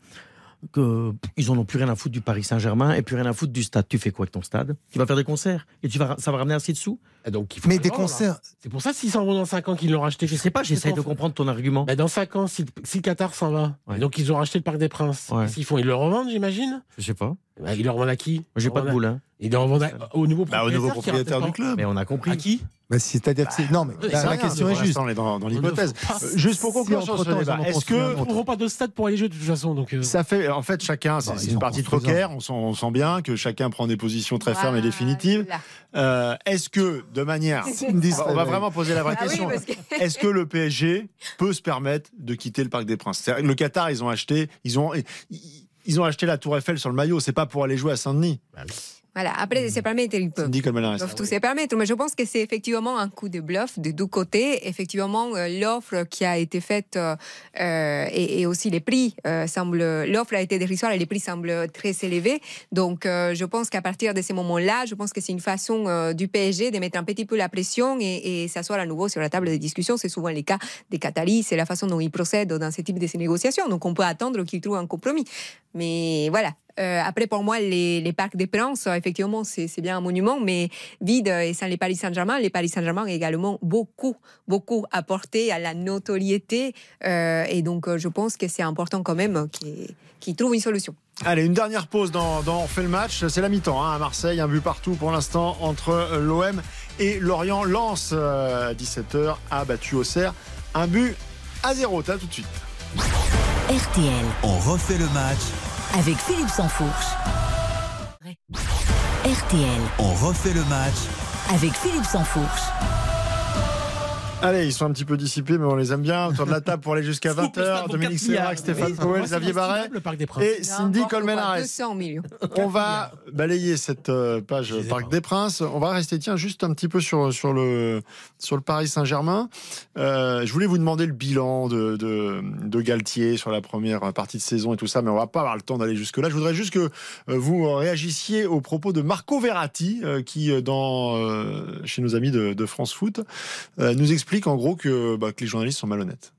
qu'ils en ont plus rien à foutre du Paris Saint-Germain et plus rien à foutre du stade. Tu fais quoi avec ton stade? Tu vas faire des concerts et tu vas, ça va ramener assez de sous? Et Donc, il faut Mais des vendre. concerts. C'est pour ça, s'ils s'en vont dans 5 ans, qu'ils l'ont racheté. Je sais pas, j'essaie de comprendre ton argument. Dans 5 ans, si, si le Qatar s'en va, Ouais. donc ils ont racheté le Parc des Princes, Ouais. qu'est-ce qu'ils font Ils le revendent, j'imagine? Je sais pas. Bah, il leur revend à qui J'ai pas de boule. Hein. Il leur revend à- au nouveau Bah, au nouveau qui propriétaire du club. Mais on a compris. À qui Bah, C'est-à-dire que c'est. Non, mais oui, la, question est juste. on est dans, l'hypothèse. Euh, Juste pour conclure sur ce débat, est-ce que Ils trouveront pas de stade pour aller jouer de toute façon. Donc, euh, ça fait, en fait, chacun, c'est Bah, une partie de poker, on sent, on sent bien que chacun prend des positions très fermes et définitives. Euh, Est-ce que, de manière. On va vraiment poser la vraie Ah question. que- Est-ce que le PSG peut se permettre de quitter le Parc des Princes? Le Qatar, ils ont acheté, ils ont, ils- ils ont acheté la Tour Eiffel sur le maillot. C'est pas pour aller jouer à Saint-Denis. Voilà, après, se permettre, ils peuvent. Ils peuvent tout se permettre, mais je pense que c'est effectivement un coup de bluff de deux côtés. Effectivement, euh, l'offre qui a été faite euh, euh, et, et aussi les prix euh, semblent. L'offre a été dérisoire et les prix semblent très élevés. Donc, euh, je pense qu'à partir de ces moments-là, je pense que c'est une façon du PSG de mettre un petit peu la pression et, et s'asseoir à nouveau sur la table de discussion. C'est souvent le cas des Qataris, c'est la façon dont ils procèdent dans ce type de ces négociations. Donc, on peut attendre qu'ils trouvent un compromis. Mais voilà. Euh, après, pour moi, les, les parcs des Princes, euh, effectivement, c'est c'est bien un monument, mais vide euh, et sans les Paris Saint-Germain, les Paris Saint-Germain ont également beaucoup, beaucoup apporté à la notoriété. euh, et donc, je pense que c'est important quand même qu'ils trouvent une solution. Allez, une dernière pause dans, dans On fait le match. C'est la mi-temps hein, à Marseille. Un but partout pour l'instant entre l'OM et Lorient. Lance à 17h a battu Auxerre. Un but à zéro. T'as tout de suite. RTL, On refait le match. Avec Philippe Sansfourche. RTL, On refait le match. avec Philippe Sansfourche. Allez, ils sont un petit peu dissipés, mais on les aime bien. Autour de la table pour aller jusqu'à Coupe le 20h. stade pour Dominique. Sévrac, Stéphane Powell, Xavier Barret et Cindy Colmenares. 200 millions. On va balayer cette euh, page Parc des Princes. On va rester, tiens, juste un petit peu sur, sur, le, sur le Paris Saint-Germain. Euh, je voulais vous demander le bilan de, de, de Galtier sur la première partie de saison et tout ça, mais on va pas avoir le temps d'aller jusque-là. Je voudrais juste que euh, vous réagissiez aux propos de Marco Verratti, euh, qui, dans, euh, chez nos amis de, de France Foot, euh, nous explique en gros que, bah, que les journalistes sont malhonnêtes.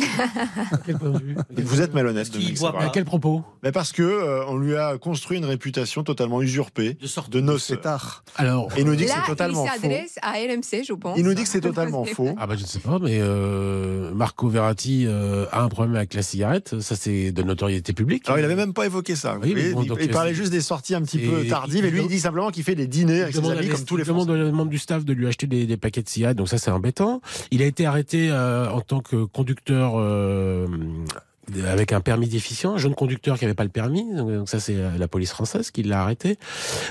À quel point de vue Vous êtes malhonnête, voit Sévrac. À quel propos Mais parce que euh, on lui a construit une réputation totalement usurpée De sorte de nos C'est tard. Alors. Et il nous dit que c'est totalement il faux. s'adresse à LMC, je pense. Il nous dit que c'est totalement faux. Ah bah je ne sais pas, mais euh, Marco Verratti euh, a un problème avec la cigarette, ça c'est de notoriété publique. Alors il avait même pas évoqué ça. vous Oui, mais voyez. bon, il, donc, il parlait juste des sorties un petit et- peu tardives et lui il- dit simplement qu'il fait des dîners avec Il ses amis comme tous les il demande Français. aux membres du staff de lui acheter des, paquets de cigarettes, donc ça c'est embêtant. Il a été arrêté en tant que conducteur avec un permis déficient, un jeune conducteur qui n'avait pas le permis, donc donc ça c'est euh, la police française qui l'a arrêté.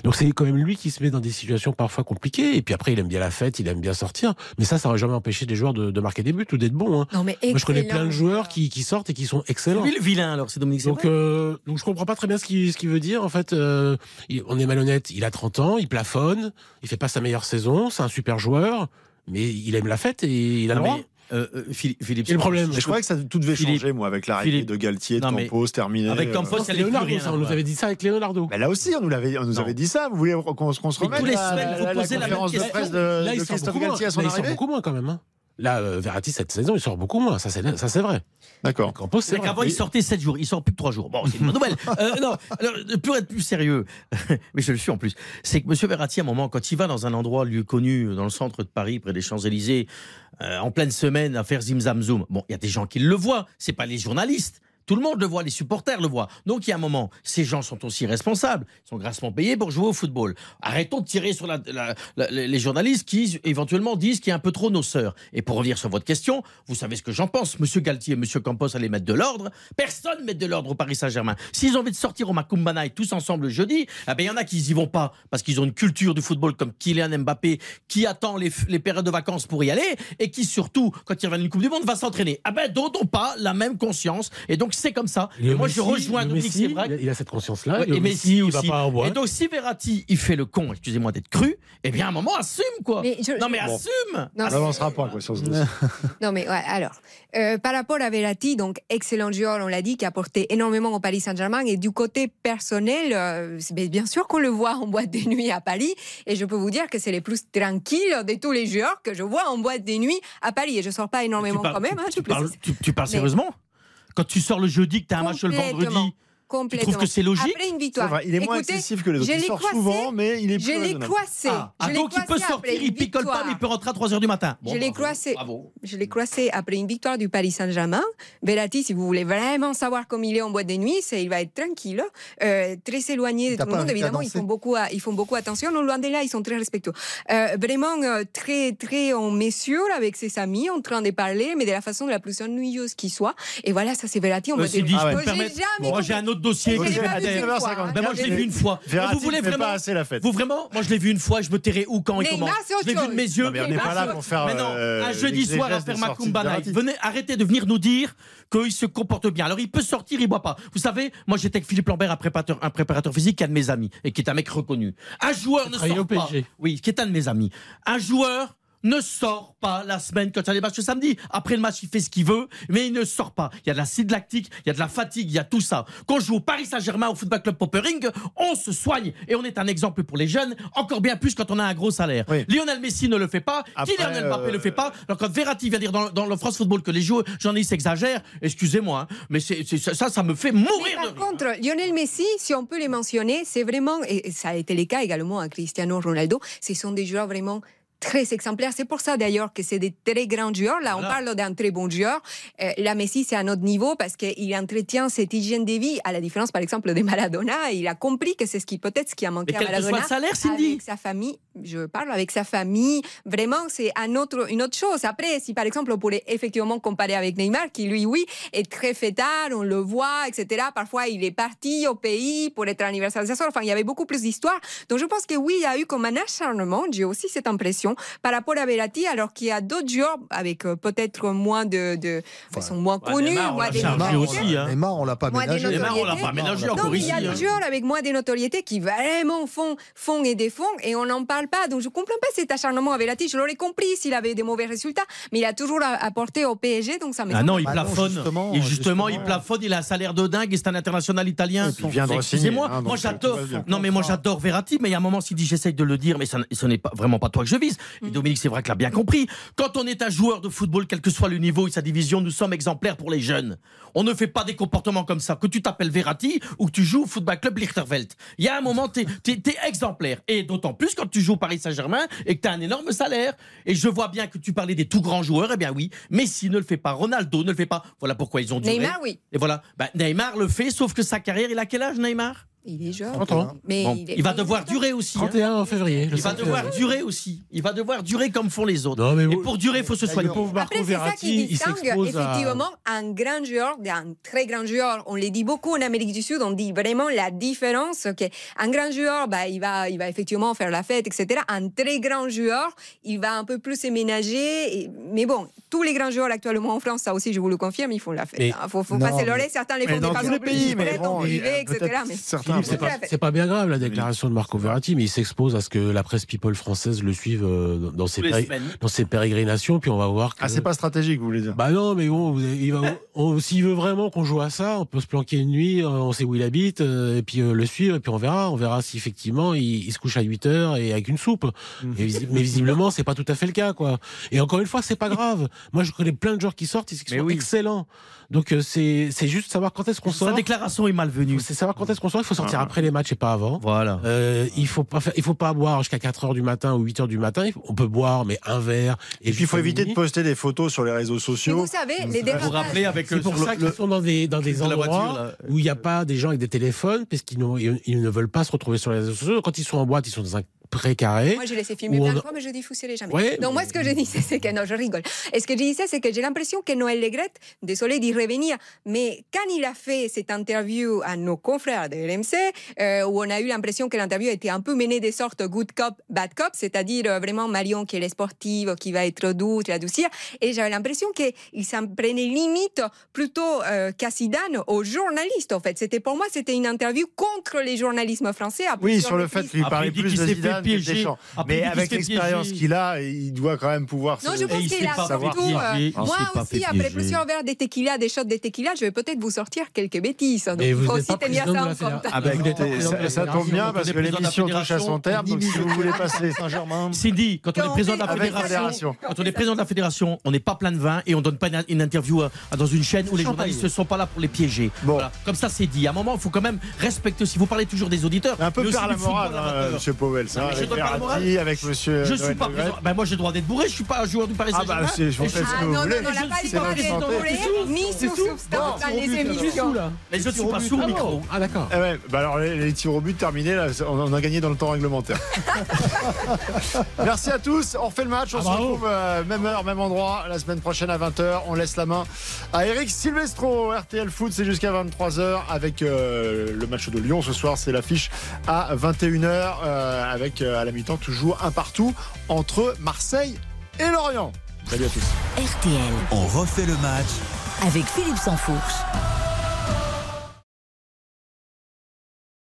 Donc c'est quand même lui qui se met dans des situations parfois compliquées, et puis après il aime bien la fête, il aime bien sortir, mais ça ça n'aurait jamais empêché des joueurs de, de marquer des buts ou d'être bons. Hein. Non, mais Moi je connais plein de excellent. joueurs qui, qui sortent et qui sont excellents. Le vilain, alors, c'est Dominique Donc, euh, donc je comprends pas très bien ce qu'il ce veut dire. En fait, euh, on est malhonnête. Il a 30 ans, il plafonne, il fait pas sa meilleure saison, c'est un super joueur, mais il aime la fête et il a le Non, droit. Euh, euh, Philippe, Quel problème Je croyais que ça tout devait Philippe, changer moi avec l'arrivée de Galtier, de Campos, terminé. avec euh, Campos, plus Leonardo, rien, ça, on nous avait dit ça avec Leonardo. Mais là aussi, on nous, l'avait, on nous avait dit ça. Vous voulez qu'on se remette tous les semaines, vous la, la posez la même conférence de question. presse de, là, de il Christophe. Galtier à son il arrivée beaucoup moins quand même. hein. Là, euh, Verratti cette saison, il sort beaucoup moins. Ça, c'est ça, c'est vrai. D'accord. Campos, c'est C'est vrai. qu'avant, il sortait 7 jours. Il sort plus que 3 jours. Bon, c'est une bonne nouvelle. Euh, non, alors, pour être plus sérieux, mais je le suis en plus, c'est que M. Verratti, à un moment, quand il va dans un endroit, lieu connu, dans le centre de Paris, près des Champs-Élysées, euh, en pleine semaine, à faire zim zam zoom, bon, il y a des gens qui le voient. C'est pas les journalistes. Tout le monde le voit, les supporters le voient. Donc il y a un moment, ces gens sont aussi responsables, ils sont grassement payés pour jouer au football. Arrêtons de tirer sur les journalistes qui éventuellement disent qu'il y a un peu trop nos sœurs. Et pour revenir sur votre question, vous savez ce que j'en pense. Monsieur Galtier et Monsieur Campos allaient mettre de l'ordre. Personne ne met de l'ordre au Paris Saint-Germain. S'ils ont envie de sortir au Makumbana et tous ensemble le jeudi, eh ben, il y en a qui n'y vont pas parce qu'ils ont une culture du football comme Kylian Mbappé qui attend les, les périodes de vacances pour y aller et qui surtout, quand il revient d'une Coupe du Monde, va s'entraîner. Ah ben, d'autres n'ont pas la même conscience. Et donc c'est comme ça. Et Et moi, Messi, je rejoins Dominique Messi, Sévrac. il a- cette conscience-là. Ouais, et Messi, Messi il va aussi. pas en boîte. Et donc, si Verratti, il fait le con, excusez-moi d'être cru, eh bien, à un moment, assume, quoi. Mais je- non, mais Bon. assume On n'avancera pas quoi, sur ce dossier. Non, mais ouais, alors, euh, par rapport à Verratti, donc excellent joueur, on l'a dit, qui a apporté énormément au Paris Saint-Germain. Et du côté personnel, euh, bien sûr qu'on le voit en boîte de nuit à Paris. Et je peux vous dire que c'est les plus tranquilles de tous les joueurs que je vois en boîte de nuit à Paris. Et je sors pas énormément tu parles, quand même. hein, tu, tu parles, tu- tu parles Mais- sérieusement? Quand tu sors le jeudi, que tu as un match le Complètement. Tu trouves que c'est logique Après une victoire. vrai, il est moins Écoutez, excessif que les autres. je Il l'ai sort souvent, mais il est Je plus l'ai raisonnable. croisé. Ah, je ah, l'ai donc il peut sortir, il picole pas, mais il peut rentrer à 3h du matin. Bon, je l'ai croisé, bravo. je l'ai croisé après une victoire du Paris Saint-Germain. Verratti, si vous voulez vraiment savoir comment il est en boîte de nuit, c'est il va être tranquille, euh, très éloigné de tout le monde. Évidemment, ils font beaucoup, à- ils font beaucoup attention. Non, loin de là, ils sont très respectueux. Euh, vraiment euh, très, très en mesure avec ses amis, en train de parler, mais de la façon la plus ennuyeuse qui soit. Et voilà, ça c'est Verratti en Euh, boîte de nuit. je jamais Moi, j'ai un autre dossier. Et que je je l'ai vais pas vu adhérer. une fois, hein. Ben, moi, je l'ai vu une fois. Verratti vous voulez ne fait vraiment pas assez la fête. Vous vraiment Moi, je l'ai vu une fois. Je me tairai où, quand et Neymar, comment c'est autre Je l'ai vu de mes yeux. Non, mais on n'est pas là pour faire, Mais non, euh, un jeudi soir à faire ma sorties de Kumbana. Verratti. Venez, arrêtez de venir nous dire qu'il se comporte bien. Alors, il peut sortir, il boit pas. Vous savez, moi, j'étais avec Philippe Lambert, un préparateur, un préparateur physique, qui est un de mes amis et qui est un mec reconnu. Un joueur ne travaillé sort au pas. PSG. Oui, qui est un de mes amis. Un joueur ne sort pas la semaine quand il y a des matchs le samedi. Après le match, il fait ce qu'il veut, mais il ne sort pas. Il y a de l'acide lactique, il y a de la fatigue, il y a tout ça. Quand je joue au Paris Saint-Germain, au Football Club Poppering, on se soigne et on est un exemple pour les jeunes, encore bien plus quand on a un gros salaire. Oui. Lionel Messi ne le fait pas, Après, Kylian Mbappé euh, le fait pas. Alors quand Verratti vient dire dans, dans le France Football que les joueurs journalistes exagèrent, excusez-moi, hein, mais c'est c'est- ça, ça me fait Mais mourir par de contre, Lionel Messi, si on peut les mentionner, c'est vraiment, et ça a été le cas également à Cristiano Ronaldo, ce sont des joueurs vraiment très exemplaires. C'est pour ça d'ailleurs que c'est des très grands joueurs. Là, Voilà. on parle d'un très bon joueur. Euh, là, Messi, c'est un autre niveau parce qu'il entretient cette hygiène de vie, à la différence, par exemple, de Maradona. Il a compris que c'est ce qui, peut-être, ce qui a manqué à Maradona. salaire, Cindy. Avec sa famille, je parle avec sa famille. Vraiment, c'est un autre, une autre chose. Après, si par exemple, on pourrait effectivement comparer avec Neymar, qui lui, oui, est très fêtard, on le voit, etc. Parfois, il est parti au pays pour être à l'anniversaire de sa soeur. Enfin, il y avait beaucoup plus d'histoires. Donc, je pense que oui, il y a eu comme un acharnement, j'ai aussi cette impression, par rapport à Verratti, alors qu'il y a d'autres joueurs avec euh, peut-être moins de, de façon moins Ouais, connus, Neymar, on moins l'a chargé aussi, hein. Neymar, on l'a pas Moi, ménagé. Neymar, on l'a pas ménagé Non, encore mais il y ici. a hein. des joueurs avec moins de notoriété qui vraiment font, font et défont et on n'en parle pas. Donc je comprends pas cet acharnement à Verratti. Je l'aurais compris s'il avait des mauvais résultats, mais il a toujours apporté au PSG, donc ça me Ah non, il Bah non, plafonne. justement, et justement, il plafonne. Il a un salaire de dingue et c'est un international italien. Excusez-moi, hein, moi donc, j'adore. Non, mais moi j'adore Verratti, mais il y a un moment, s'il dit j'essaye de le dire, mais ça, ce n'est pas vraiment pas toi que je vise. Et Dominique, c'est vrai qu'il a bien compris. Quand on est un joueur de football, quel que soit le niveau et sa division, nous sommes exemplaires pour les jeunes. On ne fait pas des comportements comme ça. Que tu t'appelles Verratti ou que tu joues au football club Lichterveld. Il y a un moment, t'es es, exemplaire. Et d'autant plus quand tu joues au Paris Saint-Germain et que tu as un énorme salaire. Et je vois bien que tu parlais des tout grands joueurs. Eh bien oui, Messi ne le fait pas, Ronaldo ne le fait pas. Voilà pourquoi ils ont duré. Neymar, oui. Et voilà. Bah, Neymar le fait, sauf que sa carrière, il a quel âge, Neymar? Il est jeune. 30 ans. Mais Bon, il, est- il va devoir durer aussi. hein. 31 en février. le Il va 5 devoir février. durer aussi. Il va devoir durer comme font les autres. Non, mais Et vous- pour durer, il faut se soigner. Le pauvre Marco Après, c'est ça qui Verratti, il distingue s'expose à. effectivement un grand joueur d'un très grand joueur. On le dit beaucoup en Amérique du Sud, on dit vraiment la différence. ok. Un grand joueur, bah, il, va, il va effectivement faire la fête, etc. Un très grand joueur, il va un peu plus se ménager. et- Mais bon, tous les grands joueurs actuellement en France, ça aussi je vous le confirme, ils font la fête. Mais- Il faut, faut Non, pas se leurrer, mais- certains les font dans des tous les pays, mais bon, etc. Philippe, c'est pas, c'est pas bien grave la déclaration de Marco Verratti, mais il s'expose à ce que la presse people française le suive euh, dans ses, dans ses pérégrinations, puis on va voir que. Ah, c'est pas stratégique, vous voulez dire? Bah non, mais bon, vous- il va, on- s'il veut vraiment qu'on joue à ça, on peut se planquer une nuit, euh, on sait où il habite, euh, et puis le suivre, et puis on verra, on verra si effectivement il, il se couche à 8 heures et avec une soupe. Et visi- mais visiblement, c'est pas tout à fait le cas, quoi. Et encore une fois, c'est pas grave. Moi, je connais plein de joueurs qui sortent, ils sont oui. excellents. Donc c'est c'est juste savoir quand est-ce qu'on Sa sort. déclaration est malvenue. C'est savoir quand est-ce qu'on sort. Il faut sortir après les matchs et pas avant. Voilà. Euh, il faut pas faire, il faut pas boire jusqu'à 4 heures du matin ou 8 heures du matin. On peut boire, mais un verre. Et puis il faut éviter de poster des photos sur les réseaux sociaux. vous savez, les Vous dérapages... rappelez avec C'est euh, pour ça le- qu'ils sont dans des, dans des endroits voiture, où il n'y a pas des gens avec des téléphones, parce qu'ils ils ne veulent pas se retrouver sur les réseaux sociaux. Quand ils sont en boîte, ils sont dans un précaré. Moi, je laissé filmer plein on de a- fois, mais je diffuserai jamais. Ouais, Donc, moi, ce que je disais, c'est que non, je rigole. Et ce que je disais, c'est que j'ai l'impression que Noël Legrette, désolé d'y revenir, mais quand il a fait cette interview à nos confrères de RMC, euh, où on a eu l'impression que l'interview était un peu menée des sortes good cop, bad cop, c'est-à-dire euh, vraiment Marion qui est sportive, qui va être douce, l'adoucir, et j'avais l'impression qu'il s'en prenait limite plutôt euh, qu'à Zidane aux journalistes, en fait. C'était pour moi, c'était une interview contre les journalismes français. à Oui, sur le fait qu'il parlait plus de s'est fait Mais avec l'expérience qu'il a, il doit quand même pouvoir. Non, se- je pense qu'il a surtout. euh, moi aussi, après plusieurs verres de tequila, des shots de tequila, je vais peut-être vous sortir quelques bêtises. Donc, Et il vous aussi pas tenir ça en compte. Ah bah président de ça, ça tombe bien parce que l'émission touche à son terme. Donc si vous voulez passer Saint-Germain. Cindy, quand on est président de la fédération, quand on est président de la fédération, on n'est pas plein de vin et on donne pas une, interview euh, dans une chaîne où les journalistes ne sont pas là pour les piéger. Comme ça, c'est dit. À un moment, il faut quand même respecter. Si vous parlez toujours des auditeurs, Un peu perdre la morale, hein, monsieur Powell. Non, mais je donne pas avec monsieur. Suis pas Le président. Ben moi, j'ai le droit d'être bourré. Je suis pas un joueur du Paris Ah bah, Saint-Germain. c'est- je Et vous fais ce Ah que vous non, non, voulez. non, on n'a pas votre droits d'être brûlés, ni C'est sous tout. substance dans les Je suis émissions. sous, là. Mais je suis pas sous le micro. Ah d'accord. Eh ouais, bah alors les, les tirs au but terminés, là, on a gagné dans le temps réglementaire. Merci à tous, on refait le match, on Ah, se bravo. retrouve euh, même heure, même endroit, la semaine prochaine à 20h. On laisse la main à Eric Silvestro, RTL Foot, c'est jusqu'à 23h avec euh, le match de Lyon ce soir, c'est l'affiche à 21h euh, avec euh, à la mi-temps toujours un partout entre Marseille et Lorient. Salut à tous. RTL On refait le match avec Philippe Sansfourche.